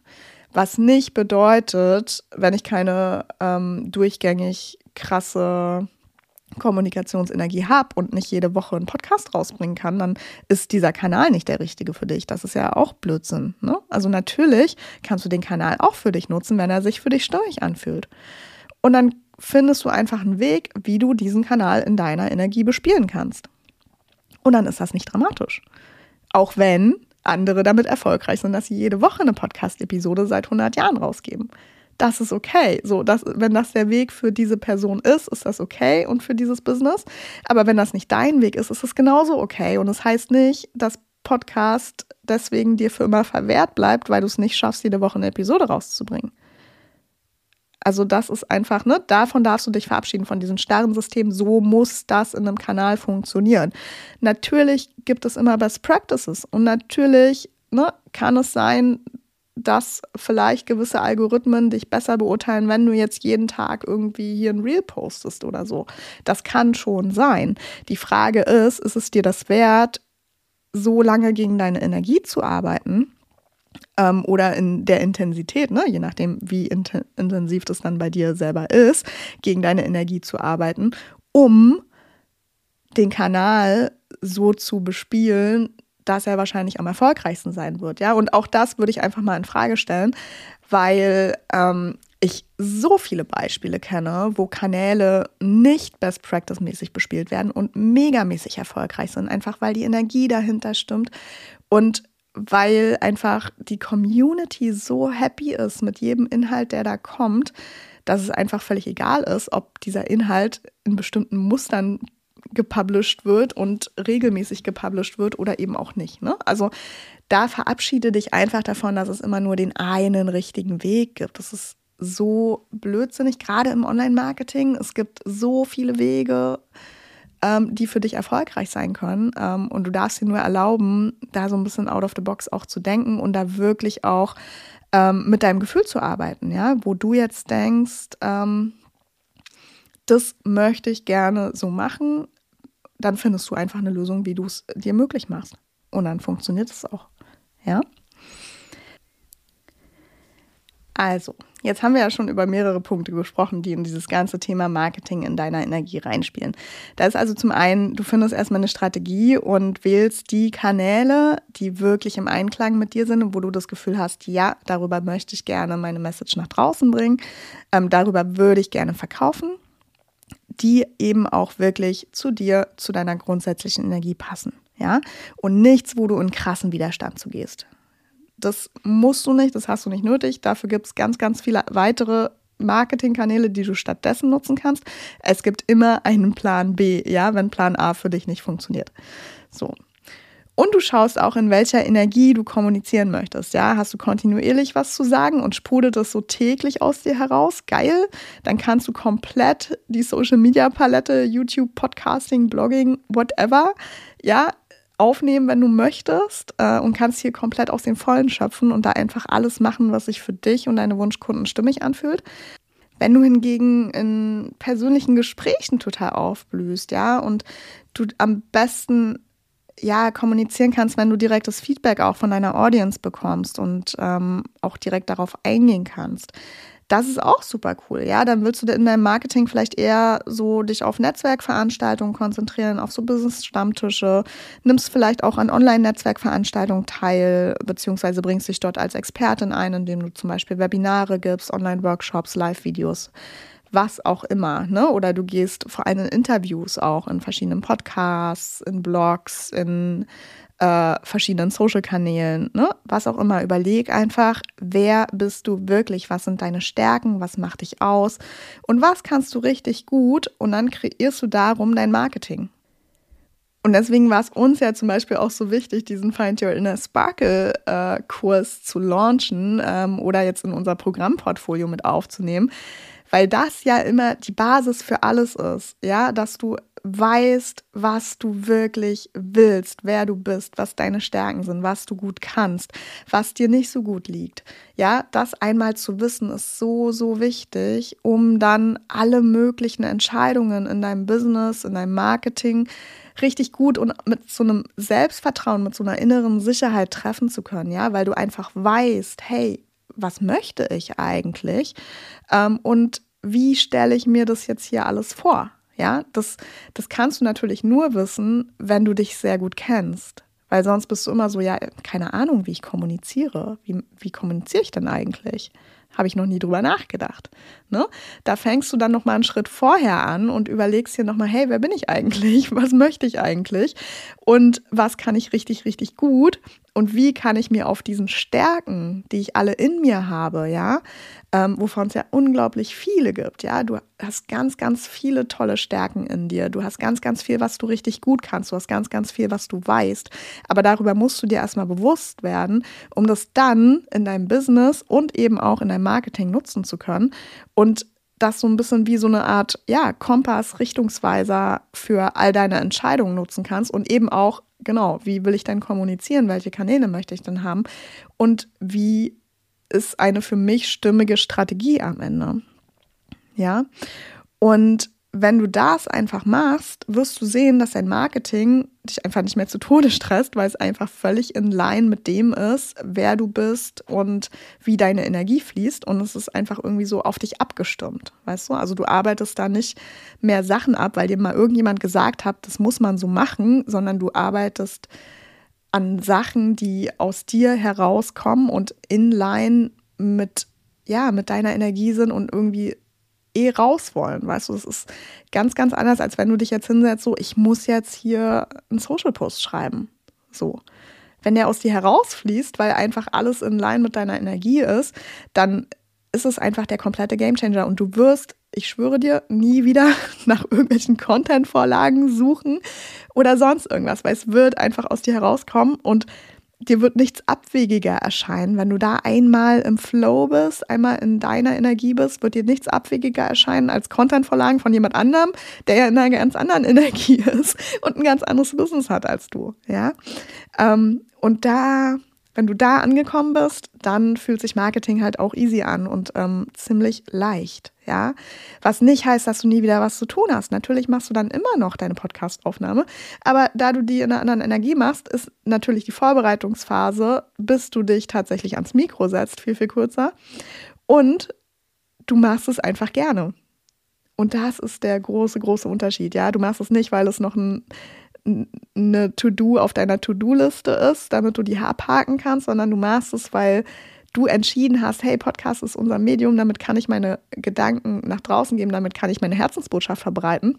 Was nicht bedeutet, wenn ich keine ähm, durchgängig krasse Kommunikationsenergie habe und nicht jede Woche einen Podcast rausbringen kann, dann ist dieser Kanal nicht der richtige für dich. Das ist ja auch Blödsinn. Ne? Also natürlich kannst du den Kanal auch für dich nutzen, wenn er sich für dich stimmig anfühlt. Und dann findest du einfach einen Weg, wie du diesen Kanal in deiner Energie bespielen kannst. Und dann ist das nicht dramatisch. Auch wenn andere damit erfolgreich sind, dass sie jede Woche eine Podcast-Episode seit 100 Jahren rausgeben das ist okay. So, das, wenn das der Weg für diese Person ist, ist das okay und für dieses Business. Aber wenn das nicht dein Weg ist, ist es genauso okay. Und es das heißt nicht, dass Podcast deswegen dir für immer verwehrt bleibt, weil du es nicht schaffst, jede Woche eine Episode rauszubringen. Also das ist einfach, ne, davon darfst du dich verabschieden, von diesem starren System. So muss das in einem Kanal funktionieren. Natürlich gibt es immer Best Practices und natürlich ne, kann es sein, dass vielleicht gewisse Algorithmen dich besser beurteilen, wenn du jetzt jeden Tag irgendwie hier ein Reel postest oder so. Das kann schon sein. Die Frage ist, ist es dir das wert, so lange gegen deine Energie zu arbeiten? Ähm, oder in der Intensität, ne? je nachdem, wie int intensiv das dann bei dir selber ist, gegen deine Energie zu arbeiten, um den Kanal so zu bespielen, dass er wahrscheinlich am erfolgreichsten sein wird. Ja, und auch das würde ich einfach mal in Frage stellen, weil ähm, ich so viele Beispiele kenne, wo Kanäle nicht Best Practice mäßig bespielt werden und megamäßig erfolgreich sind, einfach weil die Energie dahinter stimmt und weil einfach die Community so happy ist mit jedem Inhalt, der da kommt, dass es einfach völlig egal ist, ob dieser Inhalt in bestimmten Mustern gepublished wird und regelmäßig gepublished wird oder eben auch nicht. Ne? Also da verabschiede dich einfach davon, dass es immer nur den einen richtigen Weg gibt. Das ist so blödsinnig, gerade im Online-Marketing. Es gibt so viele Wege, ähm, die für dich erfolgreich sein können. Ähm, und du darfst dir nur erlauben, da so ein bisschen out of the box auch zu denken und da wirklich auch ähm, mit deinem Gefühl zu arbeiten, ja, wo du jetzt denkst, ähm, das möchte ich gerne so machen dann findest du einfach eine Lösung, wie du es dir möglich machst. Und dann funktioniert es auch. Ja? Also, jetzt haben wir ja schon über mehrere Punkte gesprochen, die in dieses ganze Thema Marketing in deiner Energie reinspielen. Da ist also zum einen, du findest erstmal eine Strategie und wählst die Kanäle, die wirklich im Einklang mit dir sind und wo du das Gefühl hast, ja, darüber möchte ich gerne meine Message nach draußen bringen, ähm, darüber würde ich gerne verkaufen die eben auch wirklich zu dir, zu deiner grundsätzlichen Energie passen. Ja? Und nichts, wo du in krassen Widerstand zu gehst. Das musst du nicht, das hast du nicht nötig. Dafür gibt es ganz, ganz viele weitere Marketingkanäle, die du stattdessen nutzen kannst. Es gibt immer einen Plan B, ja, wenn Plan A für dich nicht funktioniert. So. Und du schaust auch, in welcher Energie du kommunizieren möchtest. Ja, hast du kontinuierlich was zu sagen und sprudelt es so täglich aus dir heraus? Geil. Dann kannst du komplett die Social Media Palette, YouTube, Podcasting, Blogging, whatever, ja, aufnehmen, wenn du möchtest äh, und kannst hier komplett aus den Vollen schöpfen und da einfach alles machen, was sich für dich und deine Wunschkunden stimmig anfühlt. Wenn du hingegen in persönlichen Gesprächen total aufblühst, ja, und du am besten ja, kommunizieren kannst, wenn du direktes Feedback auch von deiner Audience bekommst und ähm, auch direkt darauf eingehen kannst. Das ist auch super cool, ja. Dann willst du in deinem Marketing vielleicht eher so dich auf Netzwerkveranstaltungen konzentrieren, auf so Business-Stammtische, nimmst vielleicht auch an Online-Netzwerkveranstaltungen teil, beziehungsweise bringst dich dort als Expertin ein, indem du zum Beispiel Webinare gibst, Online-Workshops, Live-Videos, was auch immer, ne? Oder du gehst vor allem in Interviews auch, in verschiedenen Podcasts, in Blogs, in äh, verschiedenen Social-Kanälen, ne? was auch immer. Überleg einfach, wer bist du wirklich? Was sind deine Stärken? Was macht dich aus? Und was kannst du richtig gut? Und dann kreierst du darum dein Marketing. Und deswegen war es uns ja zum Beispiel auch so wichtig, diesen Find Your Inner Sparkle-Kurs äh, zu launchen ähm, oder jetzt in unser Programmportfolio mit aufzunehmen, weil das ja immer die Basis für alles ist, ja, dass du weißt, was du wirklich willst, wer du bist, was deine Stärken sind, was du gut kannst, was dir nicht so gut liegt. Ja, das einmal zu wissen ist so, so wichtig, um dann alle möglichen Entscheidungen in deinem Business, in deinem Marketing richtig gut und mit so einem Selbstvertrauen, mit so einer inneren Sicherheit treffen zu können, ja, weil du einfach weißt, hey, was möchte ich eigentlich? Ähm, und wie stelle ich mir das jetzt hier alles vor? Ja, das, das kannst du natürlich nur wissen, wenn du dich sehr gut kennst. Weil sonst bist du immer so, ja, keine Ahnung, wie ich kommuniziere. Wie, wie kommuniziere ich denn eigentlich? Habe ich noch nie drüber nachgedacht. Ne? Da fängst du dann noch mal einen Schritt vorher an und überlegst dir noch mal, hey, wer bin ich eigentlich? Was möchte ich eigentlich? Und was kann ich richtig, richtig gut? Und wie kann ich mir auf diesen Stärken, die ich alle in mir habe, ja, ähm, wovon es ja unglaublich viele gibt. Ja, du hast ganz, ganz viele tolle Stärken in dir. Du hast ganz, ganz viel, was du richtig gut kannst. Du hast ganz, ganz viel, was du weißt. Aber darüber musst du dir erstmal bewusst werden, um das dann in deinem Business und eben auch in deinem Marketing nutzen zu können. Und das so ein bisschen wie so eine Art, ja, Kompass, Richtungsweiser für all deine Entscheidungen nutzen kannst und eben auch, genau, wie will ich denn kommunizieren, welche Kanäle möchte ich denn haben und wie ist eine für mich stimmige Strategie am Ende. Ja. Und wenn du das einfach machst, wirst du sehen, dass dein Marketing dich einfach nicht mehr zu Tode stresst, weil es einfach völlig in Line mit dem ist, wer du bist und wie deine Energie fließt. Und es ist einfach irgendwie so auf dich abgestimmt, weißt du? Also du arbeitest da nicht mehr Sachen ab, weil dir mal irgendjemand gesagt hat, das muss man so machen, sondern du arbeitest an Sachen, die aus dir herauskommen und in line mit, ja, mit deiner Energie sind und irgendwie eh raus wollen. Weißt du, das ist ganz, ganz anders, als wenn du dich jetzt hinsetzt, so, ich muss jetzt hier einen Social Post schreiben. So. Wenn der aus dir herausfließt, weil einfach alles in line mit deiner Energie ist, dann ist es einfach der komplette Gamechanger und du wirst ich schwöre dir, nie wieder nach irgendwelchen Content-Vorlagen suchen oder sonst irgendwas, weil es wird einfach aus dir herauskommen und dir wird nichts abwegiger erscheinen. Wenn du da einmal im Flow bist, einmal in deiner Energie bist, wird dir nichts abwegiger erscheinen als Content-Vorlagen von jemand anderem, der ja in einer ganz anderen Energie ist und ein ganz anderes Business hat als du. Ja, ähm, und da wenn du da angekommen bist, dann fühlt sich Marketing halt auch easy an und ähm, ziemlich leicht, ja. Was nicht heißt, dass du nie wieder was zu tun hast. Natürlich machst du dann immer noch deine Podcast-Aufnahme, aber da du die in einer anderen Energie machst, ist natürlich die Vorbereitungsphase, bis du dich tatsächlich ans Mikro setzt, viel, viel kürzer. Und du machst es einfach gerne. Und das ist der große, große Unterschied, ja. Du machst es nicht, weil es noch ein eine To-Do auf deiner To-Do-Liste ist, damit du die abhaken kannst, sondern du machst es, weil du entschieden hast, hey, Podcast ist unser Medium, damit kann ich meine Gedanken nach draußen geben, damit kann ich meine Herzensbotschaft verbreiten.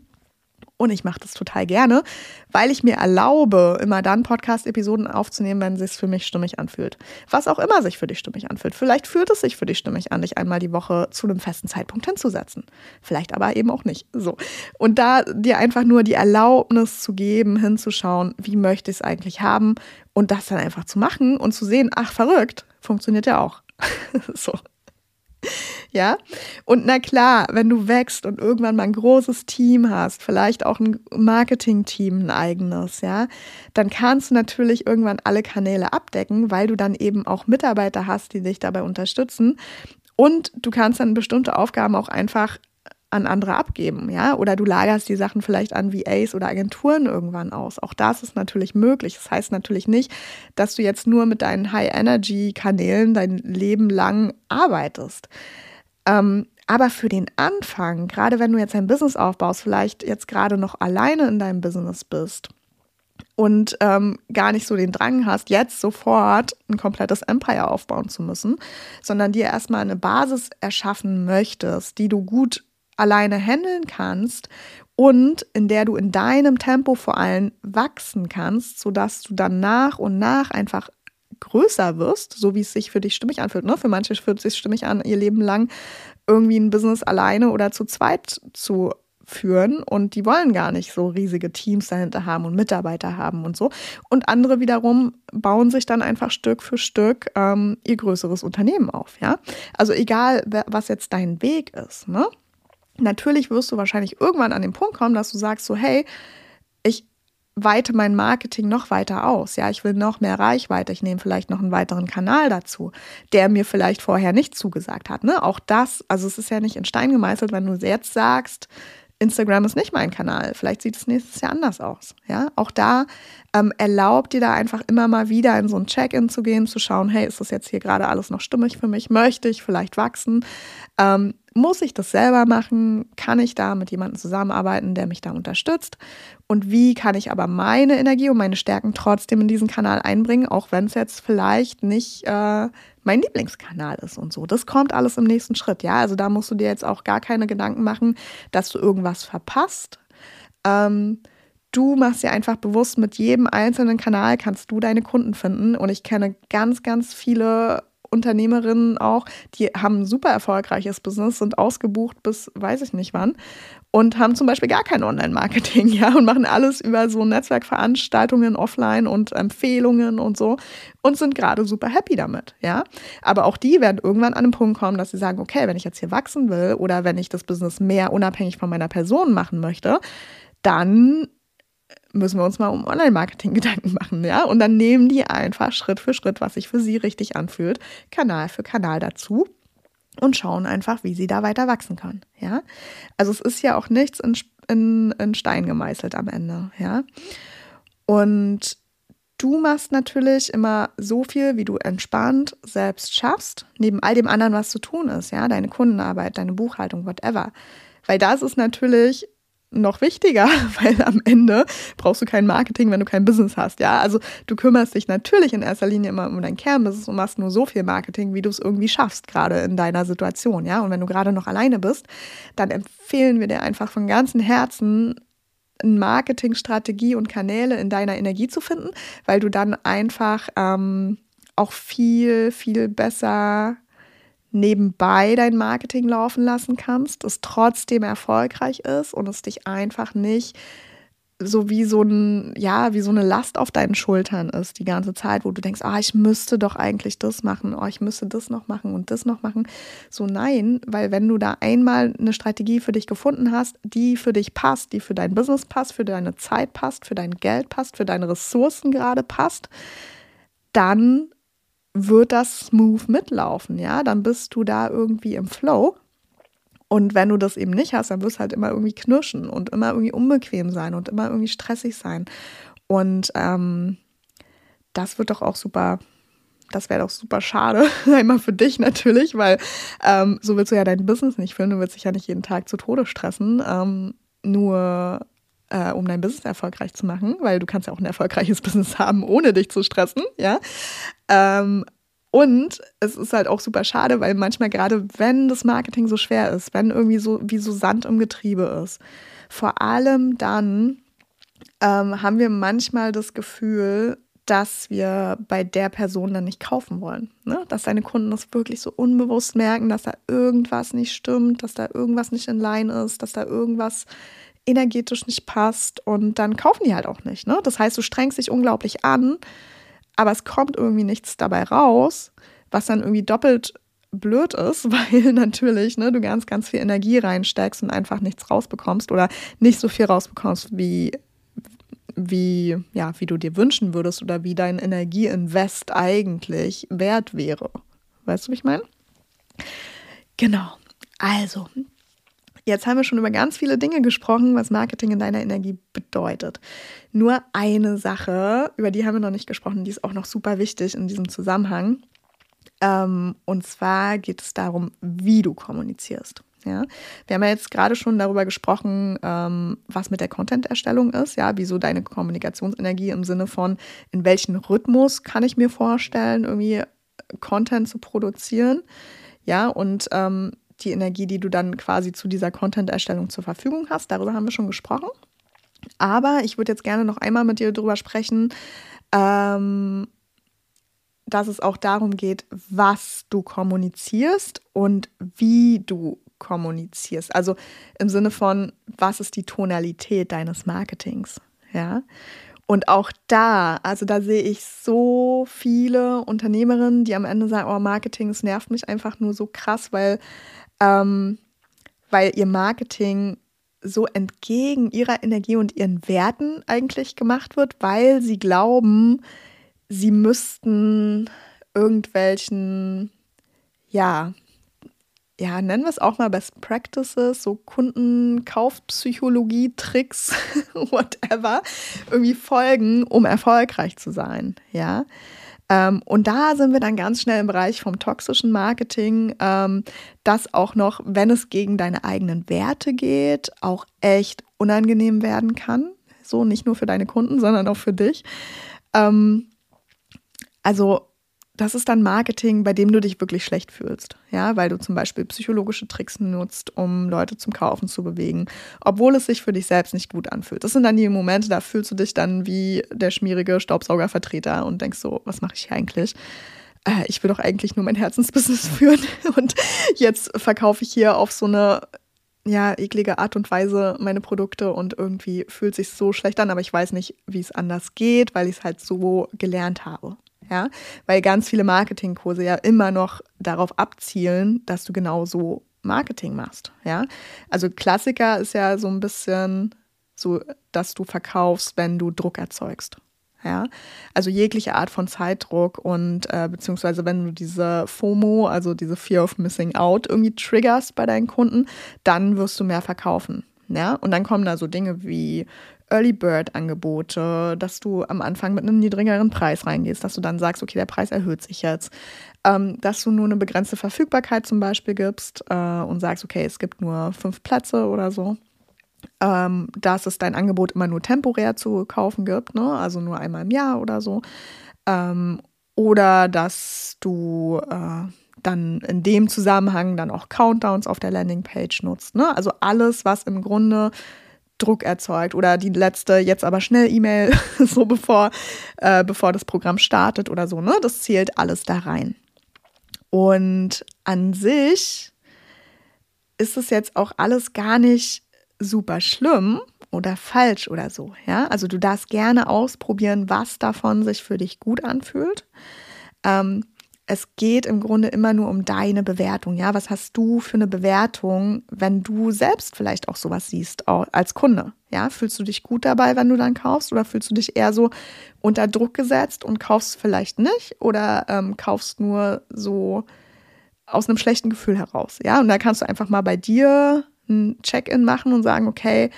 Und ich mache das total gerne, weil ich mir erlaube, immer dann Podcast-Episoden aufzunehmen, wenn es sich für mich stimmig anfühlt. Was auch immer sich für dich stimmig anfühlt. Vielleicht fühlt es sich für dich stimmig an, dich einmal die Woche zu einem festen Zeitpunkt hinzusetzen. Vielleicht aber eben auch nicht. So. Und da dir einfach nur die Erlaubnis zu geben, hinzuschauen, wie möchte ich es eigentlich haben und das dann einfach zu machen und zu sehen, ach, verrückt, funktioniert ja auch. so. Ja, und na klar, wenn du wächst und irgendwann mal ein großes Team hast, vielleicht auch ein Marketing-Team, ein eigenes, ja, dann kannst du natürlich irgendwann alle Kanäle abdecken, weil du dann eben auch Mitarbeiter hast, die dich dabei unterstützen. Und du kannst dann bestimmte Aufgaben auch einfach an andere abgeben, ja, oder du lagerst die Sachen vielleicht an VAs oder Agenturen irgendwann aus. Auch das ist natürlich möglich. Das heißt natürlich nicht, dass du jetzt nur mit deinen High-Energy-Kanälen dein Leben lang arbeitest. Ähm, aber für den Anfang, gerade wenn du jetzt ein Business aufbaust, vielleicht jetzt gerade noch alleine in deinem Business bist und ähm, gar nicht so den Drang hast, jetzt sofort ein komplettes Empire aufbauen zu müssen, sondern dir erstmal eine Basis erschaffen möchtest, die du gut alleine handeln kannst und in der du in deinem Tempo vor allem wachsen kannst, sodass du dann nach und nach einfach größer wirst, so wie es sich für dich stimmig anfühlt. Ne? Für manche fühlt es sich stimmig an, ihr Leben lang irgendwie ein Business alleine oder zu zweit zu führen und die wollen gar nicht so riesige Teams dahinter haben und Mitarbeiter haben und so. Und andere wiederum bauen sich dann einfach Stück für Stück ähm, ihr größeres Unternehmen auf. Ja, also egal, was jetzt dein Weg ist. Ne? Natürlich wirst du wahrscheinlich irgendwann an den Punkt kommen, dass du sagst so, hey, ich weite mein Marketing noch weiter aus. Ja, ich will noch mehr Reichweite. Ich nehme vielleicht noch einen weiteren Kanal dazu, der mir vielleicht vorher nicht zugesagt hat. Ne? Auch das, also es ist ja nicht in Stein gemeißelt, wenn du jetzt sagst, Instagram ist nicht mein Kanal. Vielleicht sieht es nächstes Jahr anders aus. Ja, auch da ähm, erlaubt dir da einfach immer mal wieder in so ein Check-in zu gehen, zu schauen, hey, ist das jetzt hier gerade alles noch stimmig für mich? Möchte ich vielleicht wachsen? Ähm, muss ich das selber machen? Kann ich da mit jemandem zusammenarbeiten, der mich da unterstützt? Und wie kann ich aber meine Energie und meine Stärken trotzdem in diesen Kanal einbringen, auch wenn es jetzt vielleicht nicht äh, mein Lieblingskanal ist und so. Das kommt alles im nächsten Schritt, ja. Also da musst du dir jetzt auch gar keine Gedanken machen, dass du irgendwas verpasst. Ähm, du machst dir einfach bewusst, mit jedem einzelnen Kanal kannst du deine Kunden finden. Und ich kenne ganz, ganz viele Unternehmerinnen auch, die haben ein super erfolgreiches Business, sind ausgebucht bis weiß ich nicht wann und haben zum Beispiel gar kein Online-Marketing, ja, und machen alles über so Netzwerkveranstaltungen offline und Empfehlungen und so und sind gerade super happy damit, ja. Aber auch die werden irgendwann an den Punkt kommen, dass sie sagen, okay, wenn ich jetzt hier wachsen will oder wenn ich das Business mehr unabhängig von meiner Person machen möchte, dann müssen wir uns mal um Online-Marketing Gedanken machen, ja? Und dann nehmen die einfach Schritt für Schritt, was sich für sie richtig anfühlt, Kanal für Kanal dazu und schauen einfach, wie sie da weiter wachsen können, ja? Also es ist ja auch nichts in, in, in Stein gemeißelt am Ende, ja? Und du machst natürlich immer so viel, wie du entspannt selbst schaffst, neben all dem anderen, was zu tun ist, ja? Deine Kundenarbeit, deine Buchhaltung, whatever. Weil das ist natürlich noch wichtiger, weil am Ende brauchst du kein Marketing, wenn du kein Business hast. Ja, also du kümmerst dich natürlich in erster Linie immer um dein Kernbusiness und machst nur so viel Marketing, wie du es irgendwie schaffst, gerade in deiner Situation. Ja, und wenn du gerade noch alleine bist, dann empfehlen wir dir einfach von ganzem Herzen, Marketingstrategie und Kanäle in deiner Energie zu finden, weil du dann einfach ähm, auch viel, viel besser nebenbei dein Marketing laufen lassen kannst, es trotzdem erfolgreich ist und es dich einfach nicht so wie so ein, ja, wie so eine Last auf deinen Schultern ist die ganze Zeit, wo du denkst, ah, ich müsste doch eigentlich das machen, oh, ich müsste das noch machen und das noch machen. So nein, weil wenn du da einmal eine Strategie für dich gefunden hast, die für dich passt, die für dein Business passt, für deine Zeit passt, für dein Geld passt, für deine Ressourcen gerade passt, dann wird das smooth mitlaufen, ja, dann bist du da irgendwie im Flow. Und wenn du das eben nicht hast, dann wirst du halt immer irgendwie knirschen und immer irgendwie unbequem sein und immer irgendwie stressig sein. Und ähm, das wird doch auch super, das wäre doch super schade, einmal für dich natürlich, weil ähm, so willst du ja dein Business nicht führen, du willst dich ja nicht jeden Tag zu Tode stressen, ähm, nur äh, um dein Business erfolgreich zu machen, weil du kannst ja auch ein erfolgreiches Business haben, ohne dich zu stressen, ja. Ähm, und es ist halt auch super schade, weil manchmal gerade, wenn das Marketing so schwer ist, wenn irgendwie so wie so Sand im Getriebe ist, vor allem dann ähm, haben wir manchmal das Gefühl, dass wir bei der Person dann nicht kaufen wollen. Ne? Dass deine Kunden das wirklich so unbewusst merken, dass da irgendwas nicht stimmt, dass da irgendwas nicht in Line ist, dass da irgendwas energetisch nicht passt und dann kaufen die halt auch nicht. Ne? Das heißt, du strengst dich unglaublich an, aber es kommt irgendwie nichts dabei raus, was dann irgendwie doppelt blöd ist, weil natürlich ne, du ganz, ganz viel Energie reinsteckst und einfach nichts rausbekommst oder nicht so viel rausbekommst, wie, wie, ja, wie du dir wünschen würdest oder wie dein Energieinvest eigentlich wert wäre. Weißt du, wie ich meine? Genau. Also, Jetzt haben wir schon über ganz viele Dinge gesprochen, was Marketing in deiner Energie bedeutet. Nur eine Sache, über die haben wir noch nicht gesprochen, die ist auch noch super wichtig in diesem Zusammenhang. Ähm, und zwar geht es darum, wie du kommunizierst. Ja, wir haben ja jetzt gerade schon darüber gesprochen, ähm, was mit der Content-Erstellung ist, ja, wieso deine Kommunikationsenergie im Sinne von, in welchen Rhythmus kann ich mir vorstellen, irgendwie Content zu produzieren. Ja, und ähm, die Energie, die du dann quasi zu dieser Content-Erstellung zur Verfügung hast. Darüber haben wir schon gesprochen. Aber ich würde jetzt gerne noch einmal mit dir darüber sprechen, ähm, dass es auch darum geht, was du kommunizierst und wie du kommunizierst. Also im Sinne von, was ist die Tonalität deines Marketings? Ja. Und auch da, also da sehe ich so viele Unternehmerinnen, die am Ende sagen, oh, Marketing, es nervt mich einfach nur so krass, weil, ähm, weil ihr Marketing so entgegen ihrer Energie und ihren Werten eigentlich gemacht wird, weil sie glauben, sie müssten irgendwelchen, ja, ja, nennen wir es auch mal Best Practices, so Kundenkaufpsychologie, Tricks, whatever, irgendwie folgen, um erfolgreich zu sein, ja. Ähm, und da sind wir dann ganz schnell im Bereich vom toxischen Marketing, ähm, das auch noch, wenn es gegen deine eigenen Werte geht, auch echt unangenehm werden kann. So nicht nur für deine Kunden, sondern auch für dich. Ähm, also das ist dann Marketing, bei dem du dich wirklich schlecht fühlst. Ja, weil du zum Beispiel psychologische Tricks nutzt, um Leute zum Kaufen zu bewegen, obwohl es sich für dich selbst nicht gut anfühlt. Das sind dann die Momente, da fühlst du dich dann wie der schmierige Staubsaugervertreter und denkst so, was mache ich hier eigentlich? Äh, ich will doch eigentlich nur mein Herzensbusiness führen und jetzt verkaufe ich hier auf so eine ja, eklige Art und Weise meine Produkte und irgendwie fühlt sich so schlecht an, aber ich weiß nicht, wie es anders geht, weil ich es halt so gelernt habe ja, weil ganz viele Marketingkurse ja immer noch darauf abzielen, dass du genauso Marketing machst, ja. Also Klassiker ist ja so ein bisschen so, dass du verkaufst, wenn du Druck erzeugst. Ja, also jegliche Art von Zeitdruck und äh, beziehungsweise wenn du diese FOMO, also diese Fear of Missing Out irgendwie triggerst bei deinen Kunden, dann wirst du mehr verkaufen. Ja, und dann kommen da so Dinge wie Early Bird Angebote, dass du am Anfang mit einem niedrigeren Preis reingehst, dass du dann sagst, okay, der Preis erhöht sich jetzt, ähm, dass du nur eine begrenzte Verfügbarkeit zum Beispiel gibst äh, und sagst, okay, es gibt nur fünf Plätze oder so. Ähm, dass es dein Angebot immer nur temporär zu kaufen gibt, ne? also nur einmal im Jahr oder so. Ähm, oder dass du äh, dann in dem Zusammenhang dann auch Countdowns auf der Landingpage nutzt. Ne? Also alles, was im Grunde Druck erzeugt oder die letzte jetzt aber schnell E-Mail, so bevor, äh, bevor das Programm startet oder so, ne? Das zählt alles da rein. Und an sich ist es jetzt auch alles gar nicht super schlimm oder falsch oder so, ja? Also du darfst gerne ausprobieren, was davon sich für dich gut anfühlt. Ähm, es geht im Grunde immer nur um deine Bewertung. Ja, was hast du für eine Bewertung, wenn du selbst vielleicht auch sowas siehst als Kunde? Ja, fühlst du dich gut dabei, wenn du dann kaufst, oder fühlst du dich eher so unter Druck gesetzt und kaufst vielleicht nicht oder ähm, kaufst nur so aus einem schlechten Gefühl heraus? Ja, und da kannst du einfach mal bei dir ein Check-in machen und sagen, okay,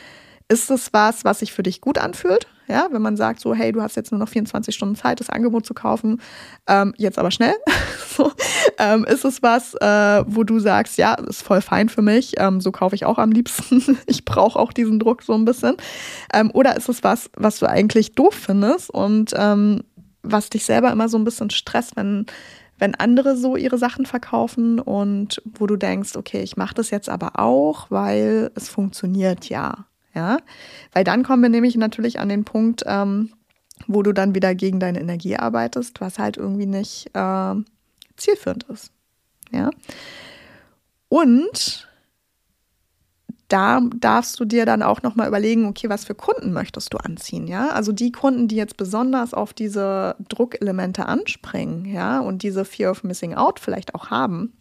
ist es was, was sich für dich gut anfühlt? Ja, wenn man sagt so, hey, du hast jetzt nur noch 24 Stunden Zeit, das Angebot zu kaufen, ähm, jetzt aber schnell. so, ähm, ist es was, äh, wo du sagst, ja, ist voll fein für mich, ähm, so kaufe ich auch am liebsten. ich brauche auch diesen Druck so ein bisschen. Ähm, oder ist es was, was du eigentlich doof findest und ähm, was dich selber immer so ein bisschen stresst, wenn wenn andere so ihre Sachen verkaufen und wo du denkst, okay, ich mache das jetzt aber auch, weil es funktioniert ja. Ja, weil dann kommen wir nämlich natürlich an den Punkt, ähm, wo du dann wieder gegen deine Energie arbeitest, was halt irgendwie nicht äh, zielführend ist. Ja. Und da darfst du dir dann auch noch mal überlegen, okay, was für Kunden möchtest du anziehen, ja? Also die Kunden, die jetzt besonders auf diese Druckelemente anspringen, ja, und diese Fear of Missing Out vielleicht auch haben,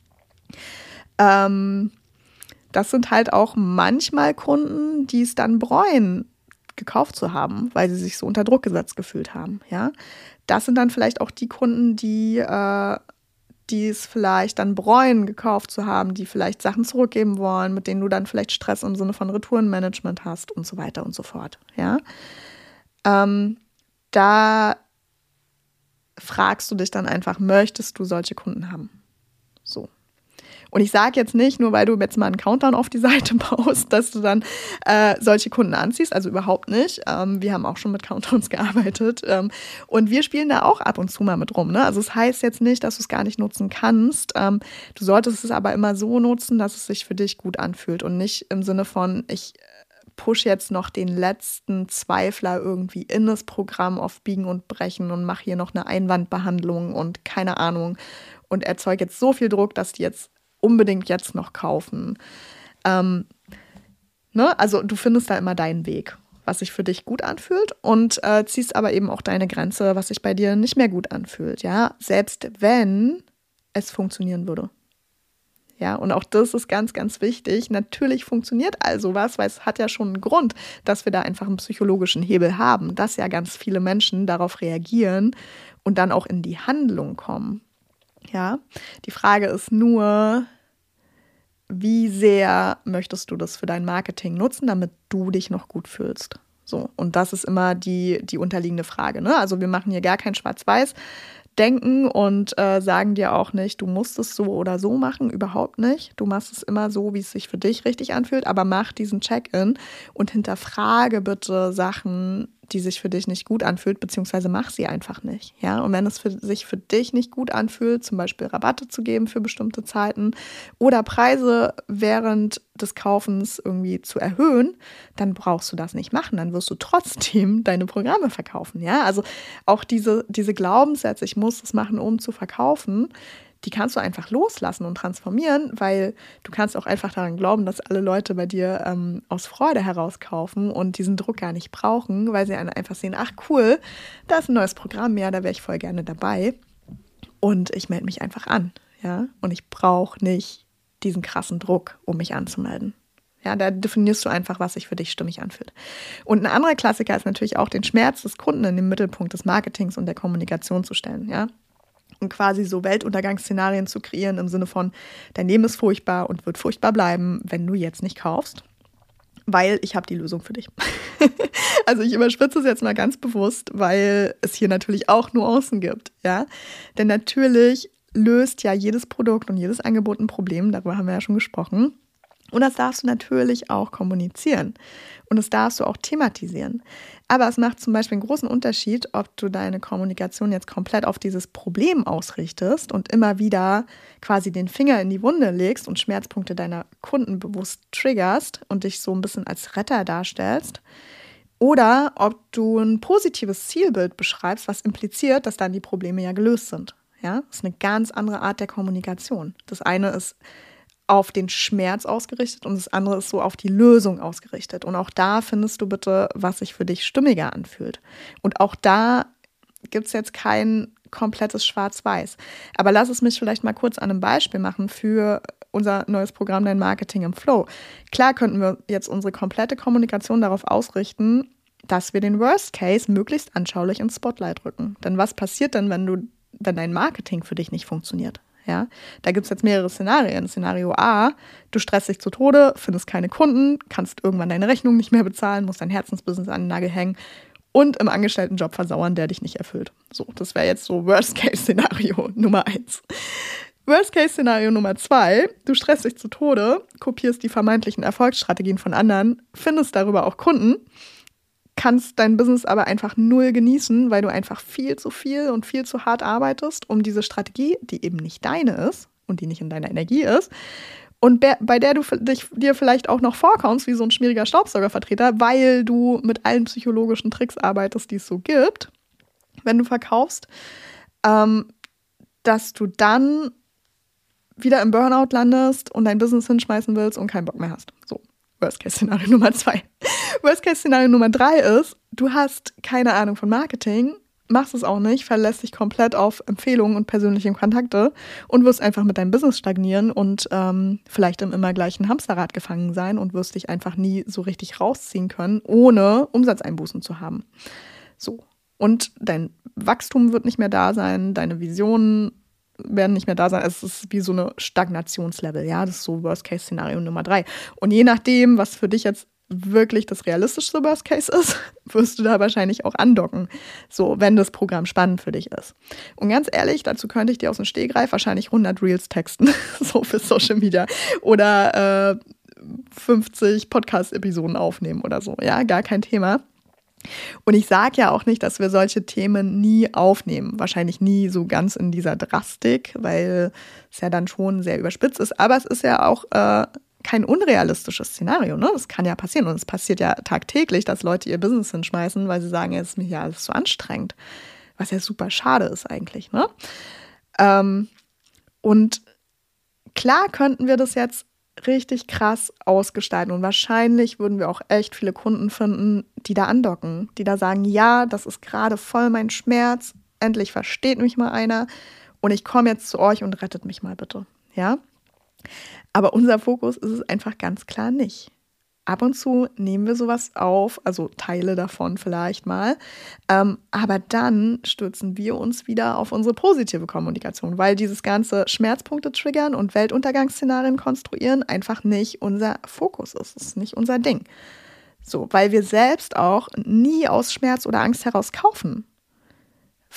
ähm, das sind halt auch manchmal Kunden, die es dann bereuen, gekauft zu haben, weil sie sich so unter Druck gesetzt gefühlt haben. Ja, das sind dann vielleicht auch die Kunden, die äh, die es vielleicht dann bereuen, gekauft zu haben, die vielleicht Sachen zurückgeben wollen, mit denen du dann vielleicht Stress im Sinne von Retourenmanagement hast und so weiter und so fort. Ja, ähm, da fragst du dich dann einfach, möchtest du solche Kunden haben? So. Und ich sage jetzt nicht, nur weil du jetzt mal einen Countdown auf die Seite baust, dass du dann äh, solche Kunden anziehst. Also überhaupt nicht. Ähm, wir haben auch schon mit Countdowns gearbeitet. Ähm, und wir spielen da auch ab und zu mal mit rum. Ne? Also es das heißt jetzt nicht, dass du es gar nicht nutzen kannst. Ähm, du solltest es aber immer so nutzen, dass es sich für dich gut anfühlt und nicht im Sinne von, ich push jetzt noch den letzten Zweifler irgendwie in das Programm auf Biegen und Brechen und mache hier noch eine Einwandbehandlung und keine Ahnung und erzeuge jetzt so viel Druck, dass die jetzt unbedingt jetzt noch kaufen. Ähm, ne? Also du findest da immer deinen Weg, was sich für dich gut anfühlt und äh, ziehst aber eben auch deine Grenze, was sich bei dir nicht mehr gut anfühlt. Ja, selbst wenn es funktionieren würde. Ja, und auch das ist ganz, ganz wichtig. Natürlich funktioniert also was, weil es hat ja schon einen Grund, dass wir da einfach einen psychologischen Hebel haben, dass ja ganz viele Menschen darauf reagieren und dann auch in die Handlung kommen. Ja, die Frage ist nur, wie sehr möchtest du das für dein Marketing nutzen, damit du dich noch gut fühlst? So, und das ist immer die, die unterliegende Frage. Ne? Also wir machen hier gar kein Schwarz-Weiß, denken und äh, sagen dir auch nicht, du musst es so oder so machen, überhaupt nicht. Du machst es immer so, wie es sich für dich richtig anfühlt, aber mach diesen Check-in und hinterfrage bitte Sachen, die sich für dich nicht gut anfühlt, beziehungsweise mach sie einfach nicht. Ja, und wenn es für, sich für dich nicht gut anfühlt, zum Beispiel Rabatte zu geben für bestimmte Zeiten oder Preise während des Kaufens irgendwie zu erhöhen, dann brauchst du das nicht machen. Dann wirst du trotzdem deine Programme verkaufen. Ja, also auch diese, diese Glaubenssätze, ich muss es machen, um zu verkaufen, die kannst du einfach loslassen und transformieren, weil du kannst auch einfach daran glauben, dass alle Leute bei dir ähm, aus Freude heraus kaufen und diesen Druck gar nicht brauchen, weil sie einfach sehen, ach cool, da ist ein neues Programm mehr, da wäre ich voll gerne dabei. Und ich melde mich einfach an, ja. Und ich brauche nicht diesen krassen Druck, um mich anzumelden. Ja, da definierst du einfach, was sich für dich stimmig anfühlt. Und ein anderer Klassiker ist natürlich auch den Schmerz des Kunden in den Mittelpunkt des Marketings und der Kommunikation zu stellen. Ja, und quasi so Weltuntergangsszenarien zu kreieren im Sinne von, dein Leben ist furchtbar und wird furchtbar bleiben, wenn du jetzt nicht kaufst, weil ich habe die Lösung für dich. also ich überspitze es jetzt mal ganz bewusst, weil es hier natürlich auch Nuancen gibt, ja? Denn natürlich löst ja jedes Produkt und jedes Angebot ein Problem, darüber haben wir ja schon gesprochen. Und das darfst du natürlich auch kommunizieren. Und das darfst du auch thematisieren. Aber es macht zum Beispiel einen großen Unterschied, ob du deine Kommunikation jetzt komplett auf dieses Problem ausrichtest und immer wieder quasi den Finger in die Wunde legst und Schmerzpunkte deiner Kunden bewusst triggerst und dich so ein bisschen als Retter darstellst. Oder ob du ein positives Zielbild beschreibst, was impliziert, dass dann die Probleme ja gelöst sind. Ja, das ist eine ganz andere Art der Kommunikation. Das eine ist auf den Schmerz ausgerichtet und das andere ist so auf die Lösung ausgerichtet. Und auch da findest du bitte, was sich für dich stimmiger anfühlt. Und auch da gibt es jetzt kein komplettes Schwarz-Weiß. Aber lass es mich vielleicht mal kurz an einem Beispiel machen für unser neues Programm Dein Marketing im Flow. Klar könnten wir jetzt unsere komplette Kommunikation darauf ausrichten, dass wir den Worst Case möglichst anschaulich ins Spotlight rücken. Denn was passiert denn, wenn du, wenn dein Marketing für dich nicht funktioniert? Ja, da gibt es jetzt mehrere Szenarien. Szenario A, du stresst dich zu Tode, findest keine Kunden, kannst irgendwann deine Rechnung nicht mehr bezahlen, musst dein Herzensbusiness an den Nagel hängen und im Angestelltenjob versauern, der dich nicht erfüllt. So, das wäre jetzt so Worst-Case-Szenario Nummer eins. Worst-Case-Szenario Nummer zwei, du stresst dich zu Tode, kopierst die vermeintlichen Erfolgsstrategien von anderen, findest darüber auch Kunden kannst dein Business aber einfach null genießen, weil du einfach viel zu viel und viel zu hart arbeitest, um diese Strategie, die eben nicht deine ist und die nicht in deiner Energie ist, und bei der du dich, dir vielleicht auch noch vorkommst wie so ein schmieriger Staubsaugervertreter, weil du mit allen psychologischen Tricks arbeitest, die es so gibt, wenn du verkaufst, ähm, dass du dann wieder im Burnout landest und dein Business hinschmeißen willst und keinen Bock mehr hast. So. Worst-Case-Szenario Nummer zwei. Worst-Case-Szenario Nummer drei ist, du hast keine Ahnung von Marketing, machst es auch nicht, verlässt dich komplett auf Empfehlungen und persönliche Kontakte und wirst einfach mit deinem Business stagnieren und ähm, vielleicht im immer gleichen Hamsterrad gefangen sein und wirst dich einfach nie so richtig rausziehen können, ohne Umsatzeinbußen zu haben. So. Und dein Wachstum wird nicht mehr da sein, deine Visionen werden nicht mehr da sein. Es ist wie so eine Stagnationslevel, ja. Das ist so Worst-Case-Szenario Nummer drei. Und je nachdem, was für dich jetzt wirklich das realistischste Worst Case ist, wirst du da wahrscheinlich auch andocken. So, wenn das Programm spannend für dich ist. Und ganz ehrlich, dazu könnte ich dir aus dem Stehgreif wahrscheinlich 100 Reels texten, so für Social Media. Oder äh, 50 Podcast-Episoden aufnehmen oder so. Ja, gar kein Thema. Und ich sage ja auch nicht, dass wir solche Themen nie aufnehmen. Wahrscheinlich nie so ganz in dieser Drastik, weil es ja dann schon sehr überspitzt ist. Aber es ist ja auch äh, kein unrealistisches Szenario. Ne? Das kann ja passieren. Und es passiert ja tagtäglich, dass Leute ihr Business hinschmeißen, weil sie sagen, es ist mir ja alles so anstrengend. Was ja super schade ist eigentlich. Ne? Ähm, und klar könnten wir das jetzt richtig krass ausgestalten. Und wahrscheinlich würden wir auch echt viele Kunden finden, die da andocken, die da sagen, ja, das ist gerade voll mein Schmerz, endlich versteht mich mal einer und ich komme jetzt zu euch und rettet mich mal bitte. Ja? Aber unser Fokus ist es einfach ganz klar nicht ab und zu nehmen wir sowas auf, also Teile davon vielleicht mal. Ähm, aber dann stürzen wir uns wieder auf unsere positive Kommunikation, weil dieses ganze Schmerzpunkte triggern und Weltuntergangsszenarien konstruieren einfach nicht unser Fokus ist. Das ist nicht unser Ding. So, weil wir selbst auch nie aus Schmerz oder Angst heraus kaufen.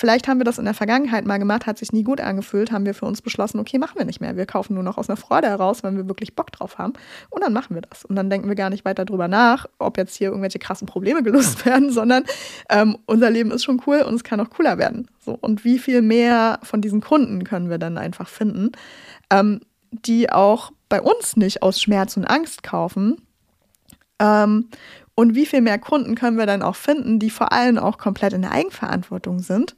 Vielleicht haben wir das in der Vergangenheit mal gemacht, hat sich nie gut angefühlt, haben wir für uns beschlossen, okay, machen wir nicht mehr. Wir kaufen nur noch aus einer Freude heraus, wenn wir wirklich Bock drauf haben. Und dann machen wir das. Und dann denken wir gar nicht weiter drüber nach, ob jetzt hier irgendwelche krassen Probleme gelöst werden, sondern ähm, unser Leben ist schon cool und es kann auch cooler werden. So, und wie viel mehr von diesen Kunden können wir dann einfach finden, ähm, die auch bei uns nicht aus Schmerz und Angst kaufen, ähm, und wie viel mehr Kunden können wir dann auch finden, die vor allem auch komplett in der Eigenverantwortung sind,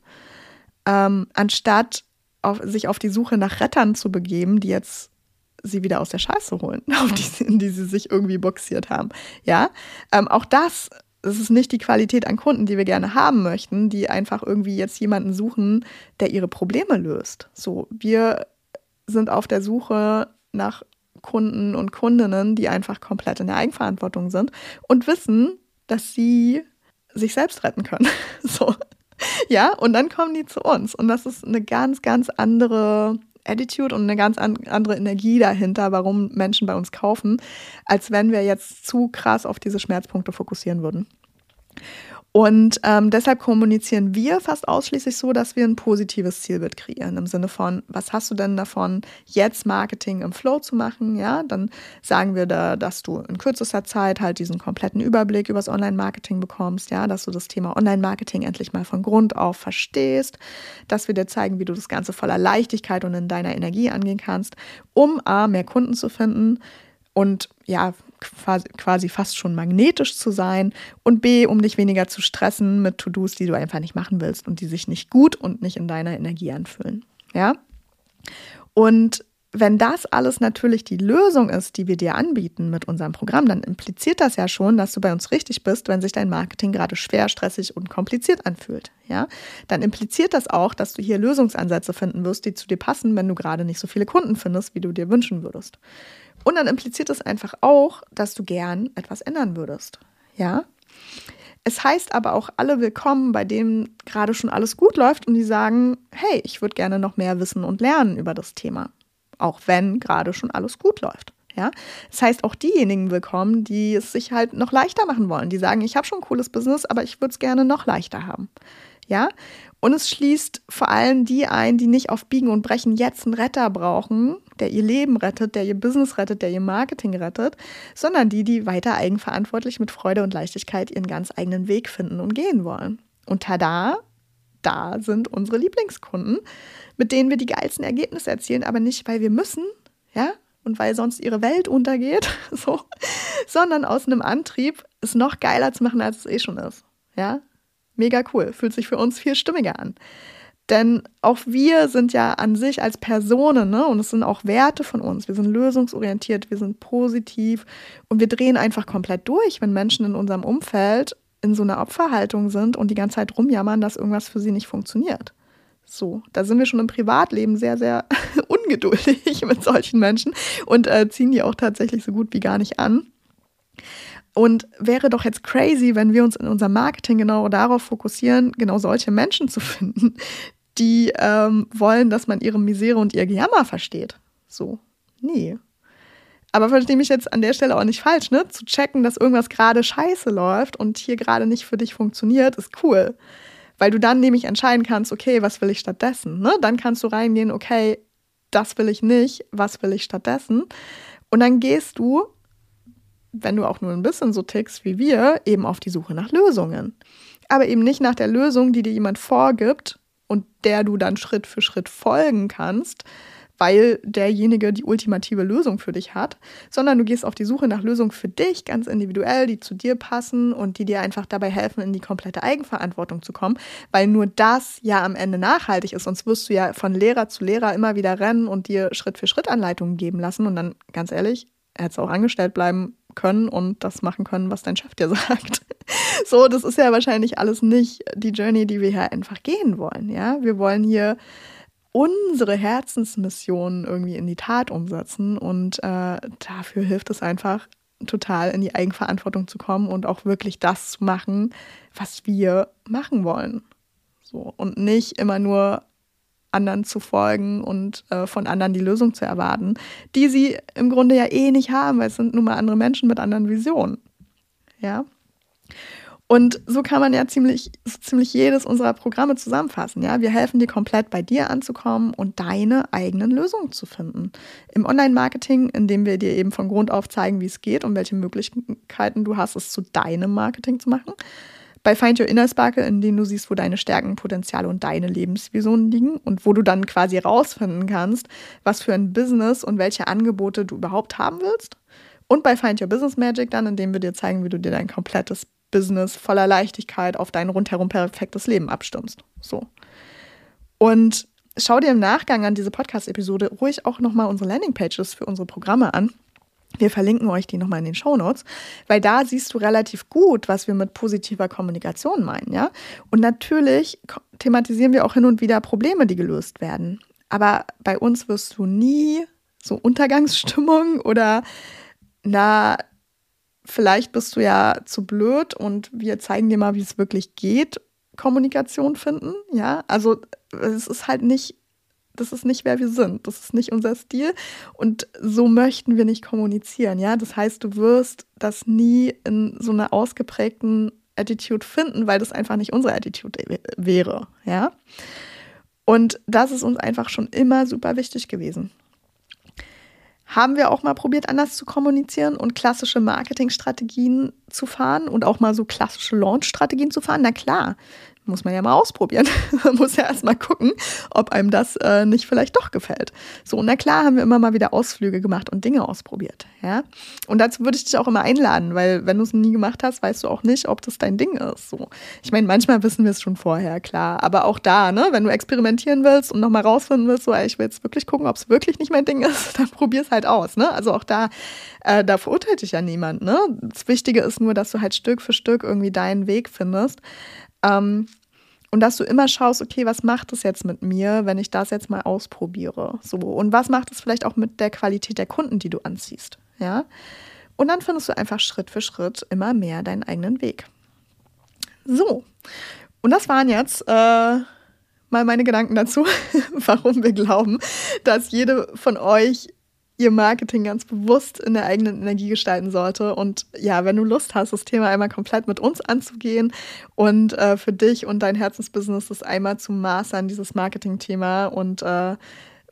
ähm, anstatt auf, sich auf die Suche nach Rettern zu begeben, die jetzt sie wieder aus der Scheiße holen, auf die, in die sie sich irgendwie boxiert haben. Ja, ähm, auch das es ist nicht die Qualität an Kunden, die wir gerne haben möchten, die einfach irgendwie jetzt jemanden suchen, der ihre Probleme löst. So, wir sind auf der Suche nach Kunden und Kundinnen, die einfach komplett in der Eigenverantwortung sind und wissen, dass sie sich selbst retten können. so. Ja, und dann kommen die zu uns. Und das ist eine ganz, ganz andere Attitude und eine ganz andere Energie dahinter, warum Menschen bei uns kaufen, als wenn wir jetzt zu krass auf diese Schmerzpunkte fokussieren würden. Und ähm, deshalb kommunizieren wir fast ausschließlich so, dass wir ein positives Zielbild kreieren. Im Sinne von, was hast du denn davon, jetzt Marketing im Flow zu machen? Ja, dann sagen wir da, dass du in kürzester Zeit halt diesen kompletten Überblick übers Online-Marketing bekommst. Ja, dass du das Thema Online-Marketing endlich mal von Grund auf verstehst. Dass wir dir zeigen, wie du das Ganze voller Leichtigkeit und in deiner Energie angehen kannst, um A, mehr Kunden zu finden und ja, quasi fast schon magnetisch zu sein und B, um dich weniger zu stressen mit To-Dos, die du einfach nicht machen willst und die sich nicht gut und nicht in deiner Energie anfühlen. Ja? Und wenn das alles natürlich die Lösung ist, die wir dir anbieten mit unserem Programm, dann impliziert das ja schon, dass du bei uns richtig bist, wenn sich dein Marketing gerade schwer, stressig und kompliziert anfühlt. Ja, dann impliziert das auch, dass du hier Lösungsansätze finden wirst, die zu dir passen, wenn du gerade nicht so viele Kunden findest, wie du dir wünschen würdest. Und dann impliziert es einfach auch, dass du gern etwas ändern würdest. Ja. Es heißt aber auch alle willkommen, bei denen gerade schon alles gut läuft und die sagen, hey, ich würde gerne noch mehr wissen und lernen über das Thema. Auch wenn gerade schon alles gut läuft. Ja, das heißt auch diejenigen willkommen, die es sich halt noch leichter machen wollen, die sagen, ich habe schon ein cooles Business, aber ich würde es gerne noch leichter haben. Ja, und es schließt vor allem die ein, die nicht auf Biegen und Brechen jetzt einen Retter brauchen, der ihr Leben rettet, der ihr Business rettet, der ihr Marketing rettet, sondern die, die weiter eigenverantwortlich mit Freude und Leichtigkeit ihren ganz eigenen Weg finden und gehen wollen. Und tada, da sind unsere Lieblingskunden, mit denen wir die geilsten Ergebnisse erzielen, aber nicht, weil wir müssen, ja, und weil sonst ihre Welt untergeht, so, sondern aus einem Antrieb, es noch geiler zu machen, als es eh schon ist. Ja, Mega cool, fühlt sich für uns viel stimmiger an. Denn auch wir sind ja an sich als Personen, ne? und es sind auch Werte von uns. Wir sind lösungsorientiert, wir sind positiv und wir drehen einfach komplett durch, wenn Menschen in unserem Umfeld in so einer Opferhaltung sind und die ganze Zeit rumjammern, dass irgendwas für sie nicht funktioniert. So, da sind wir schon im Privatleben sehr, sehr ungeduldig mit solchen Menschen und äh, ziehen die auch tatsächlich so gut wie gar nicht an. Und wäre doch jetzt crazy, wenn wir uns in unserem Marketing genau darauf fokussieren, genau solche Menschen zu finden, die ähm, wollen, dass man ihre Misere und ihr Gejammer versteht. So, nee. Aber verstehe mich jetzt an der Stelle auch nicht falsch, ne? Zu checken, dass irgendwas gerade scheiße läuft und hier gerade nicht für dich funktioniert, ist cool. Weil du dann nämlich entscheiden kannst, okay, was will ich stattdessen? Ne? Dann kannst du reingehen, okay, das will ich nicht, was will ich stattdessen? Und dann gehst du, wenn du auch nur ein bisschen so tickst wie wir, eben auf die Suche nach Lösungen. Aber eben nicht nach der Lösung, die dir jemand vorgibt und der du dann Schritt für Schritt folgen kannst, weil derjenige die ultimative Lösung für dich hat, sondern du gehst auf die Suche nach Lösungen für dich, ganz individuell, die zu dir passen und die dir einfach dabei helfen, in die komplette Eigenverantwortung zu kommen, weil nur das ja am Ende nachhaltig ist. Sonst wirst du ja von Lehrer zu Lehrer immer wieder rennen und dir Schritt für Schritt Anleitungen geben lassen und dann, ganz ehrlich, hättest auch angestellt bleiben können und das machen können, was dein Chef dir sagt. So, das ist ja wahrscheinlich alles nicht die Journey, die wir hier einfach gehen wollen. Ja, wir wollen hier unsere Herzensmission irgendwie in die Tat umsetzen. Und äh, dafür hilft es einfach, total in die Eigenverantwortung zu kommen und auch wirklich das zu machen, was wir machen wollen. So, und nicht immer nur anderen zu folgen und äh, von anderen die Lösung zu erwarten, die sie im Grunde ja eh nicht haben, weil es sind nun mal andere Menschen mit anderen Visionen. Ja. Und so kann man ja ziemlich, so ziemlich jedes unserer Programme zusammenfassen. Ja, wir helfen dir komplett bei dir anzukommen und deine eigenen Lösungen zu finden. Im Online-Marketing, indem wir dir eben von Grund auf zeigen, wie es geht und welche Möglichkeiten du hast, es zu deinem Marketing zu machen. Bei Find Your Inner Sparkle, in dem du siehst, wo deine Stärken, Potenziale und deine Lebensvisionen liegen und wo du dann quasi rausfinden kannst, was für ein Business und welche Angebote du überhaupt haben willst. Und bei Find Your Business Magic dann, indem wir dir zeigen, wie du dir dein komplettes Business voller Leichtigkeit auf dein rundherum perfektes Leben abstimmst. So. Und schau dir im Nachgang an diese Podcast-Episode ruhig auch nochmal unsere Landingpages für unsere Programme an. Wir verlinken euch die nochmal in den Show Notes, weil da siehst du relativ gut, was wir mit positiver Kommunikation meinen, ja. Und natürlich thematisieren wir auch hin und wieder Probleme, die gelöst werden. Aber bei uns wirst du nie so Untergangsstimmung oder na, vielleicht bist du ja zu blöd und wir zeigen dir mal, wie es wirklich geht, Kommunikation finden. Ja, also es ist halt nicht, das ist nicht, wer wir sind. Das ist nicht unser Stil. Und so möchten wir nicht kommunizieren. Ja, das heißt, du wirst das nie in so einer ausgeprägten Attitude finden, weil das einfach nicht unsere Attitude wäre. Ja. Und das ist uns einfach schon immer super wichtig gewesen. Haben wir auch mal probiert, anders zu kommunizieren und klassische Marketingstrategien zu fahren und auch mal so klassische Launch-Strategien zu fahren? Na klar, muss man ja mal ausprobieren. man muss ja erst mal gucken, ob einem das äh, nicht vielleicht doch gefällt. So, na klar haben wir immer mal wieder Ausflüge gemacht und Dinge ausprobiert. Ja? Und dazu würde ich dich auch immer einladen, weil wenn du es nie gemacht hast, weißt du auch nicht, ob das dein Ding ist. So. Ich meine, manchmal wissen wir es schon vorher, klar. Aber auch da, ne, wenn du experimentieren willst und nochmal rausfinden willst, so, ey, ich will jetzt wirklich gucken, ob es wirklich nicht mein Ding ist, dann probier es halt aus. Ne? Also auch da, äh, da verurteilt dich ja niemand. Ne? Das Wichtige ist nur, dass du halt Stück für Stück irgendwie deinen Weg findest. Ähm, und dass du immer schaust, okay, was macht es jetzt mit mir, wenn ich das jetzt mal ausprobiere? So. Und was macht es vielleicht auch mit der Qualität der Kunden, die du anziehst? Ja. Und dann findest du einfach Schritt für Schritt immer mehr deinen eigenen Weg. So. Und das waren jetzt äh, mal meine Gedanken dazu, warum wir glauben, dass jede von euch ihr Marketing ganz bewusst in der eigenen Energie gestalten sollte. Und ja, wenn du Lust hast, das Thema einmal komplett mit uns anzugehen und äh, für dich und dein Herzensbusiness das einmal zu mastern, dieses Marketing-Thema und äh,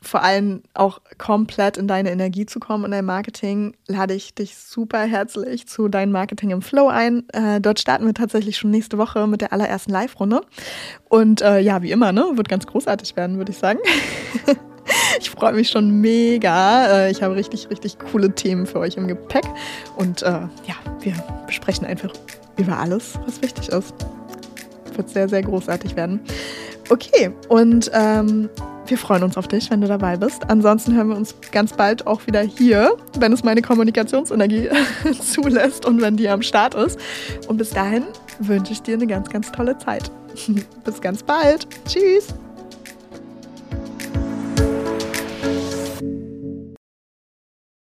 vor allem auch komplett in deine Energie zu kommen in dein Marketing, lade ich dich super herzlich zu deinem Marketing im Flow ein. Äh, dort starten wir tatsächlich schon nächste Woche mit der allerersten Live-Runde. Und äh, ja, wie immer, ne, wird ganz großartig werden, würde ich sagen. Ich freue mich schon mega. Äh, ich habe richtig, richtig coole Themen für euch im Gepäck. Und äh, ja, wir besprechen einfach über alles, was wichtig ist. Wird sehr, sehr großartig werden. Okay, und ähm, wir freuen uns auf dich, wenn du dabei bist. Ansonsten hören wir uns ganz bald auch wieder hier, wenn es meine Kommunikationsenergie zulässt und wenn die am Start ist. Und bis dahin wünsche ich dir eine ganz, ganz tolle Zeit. bis ganz bald. Tschüss.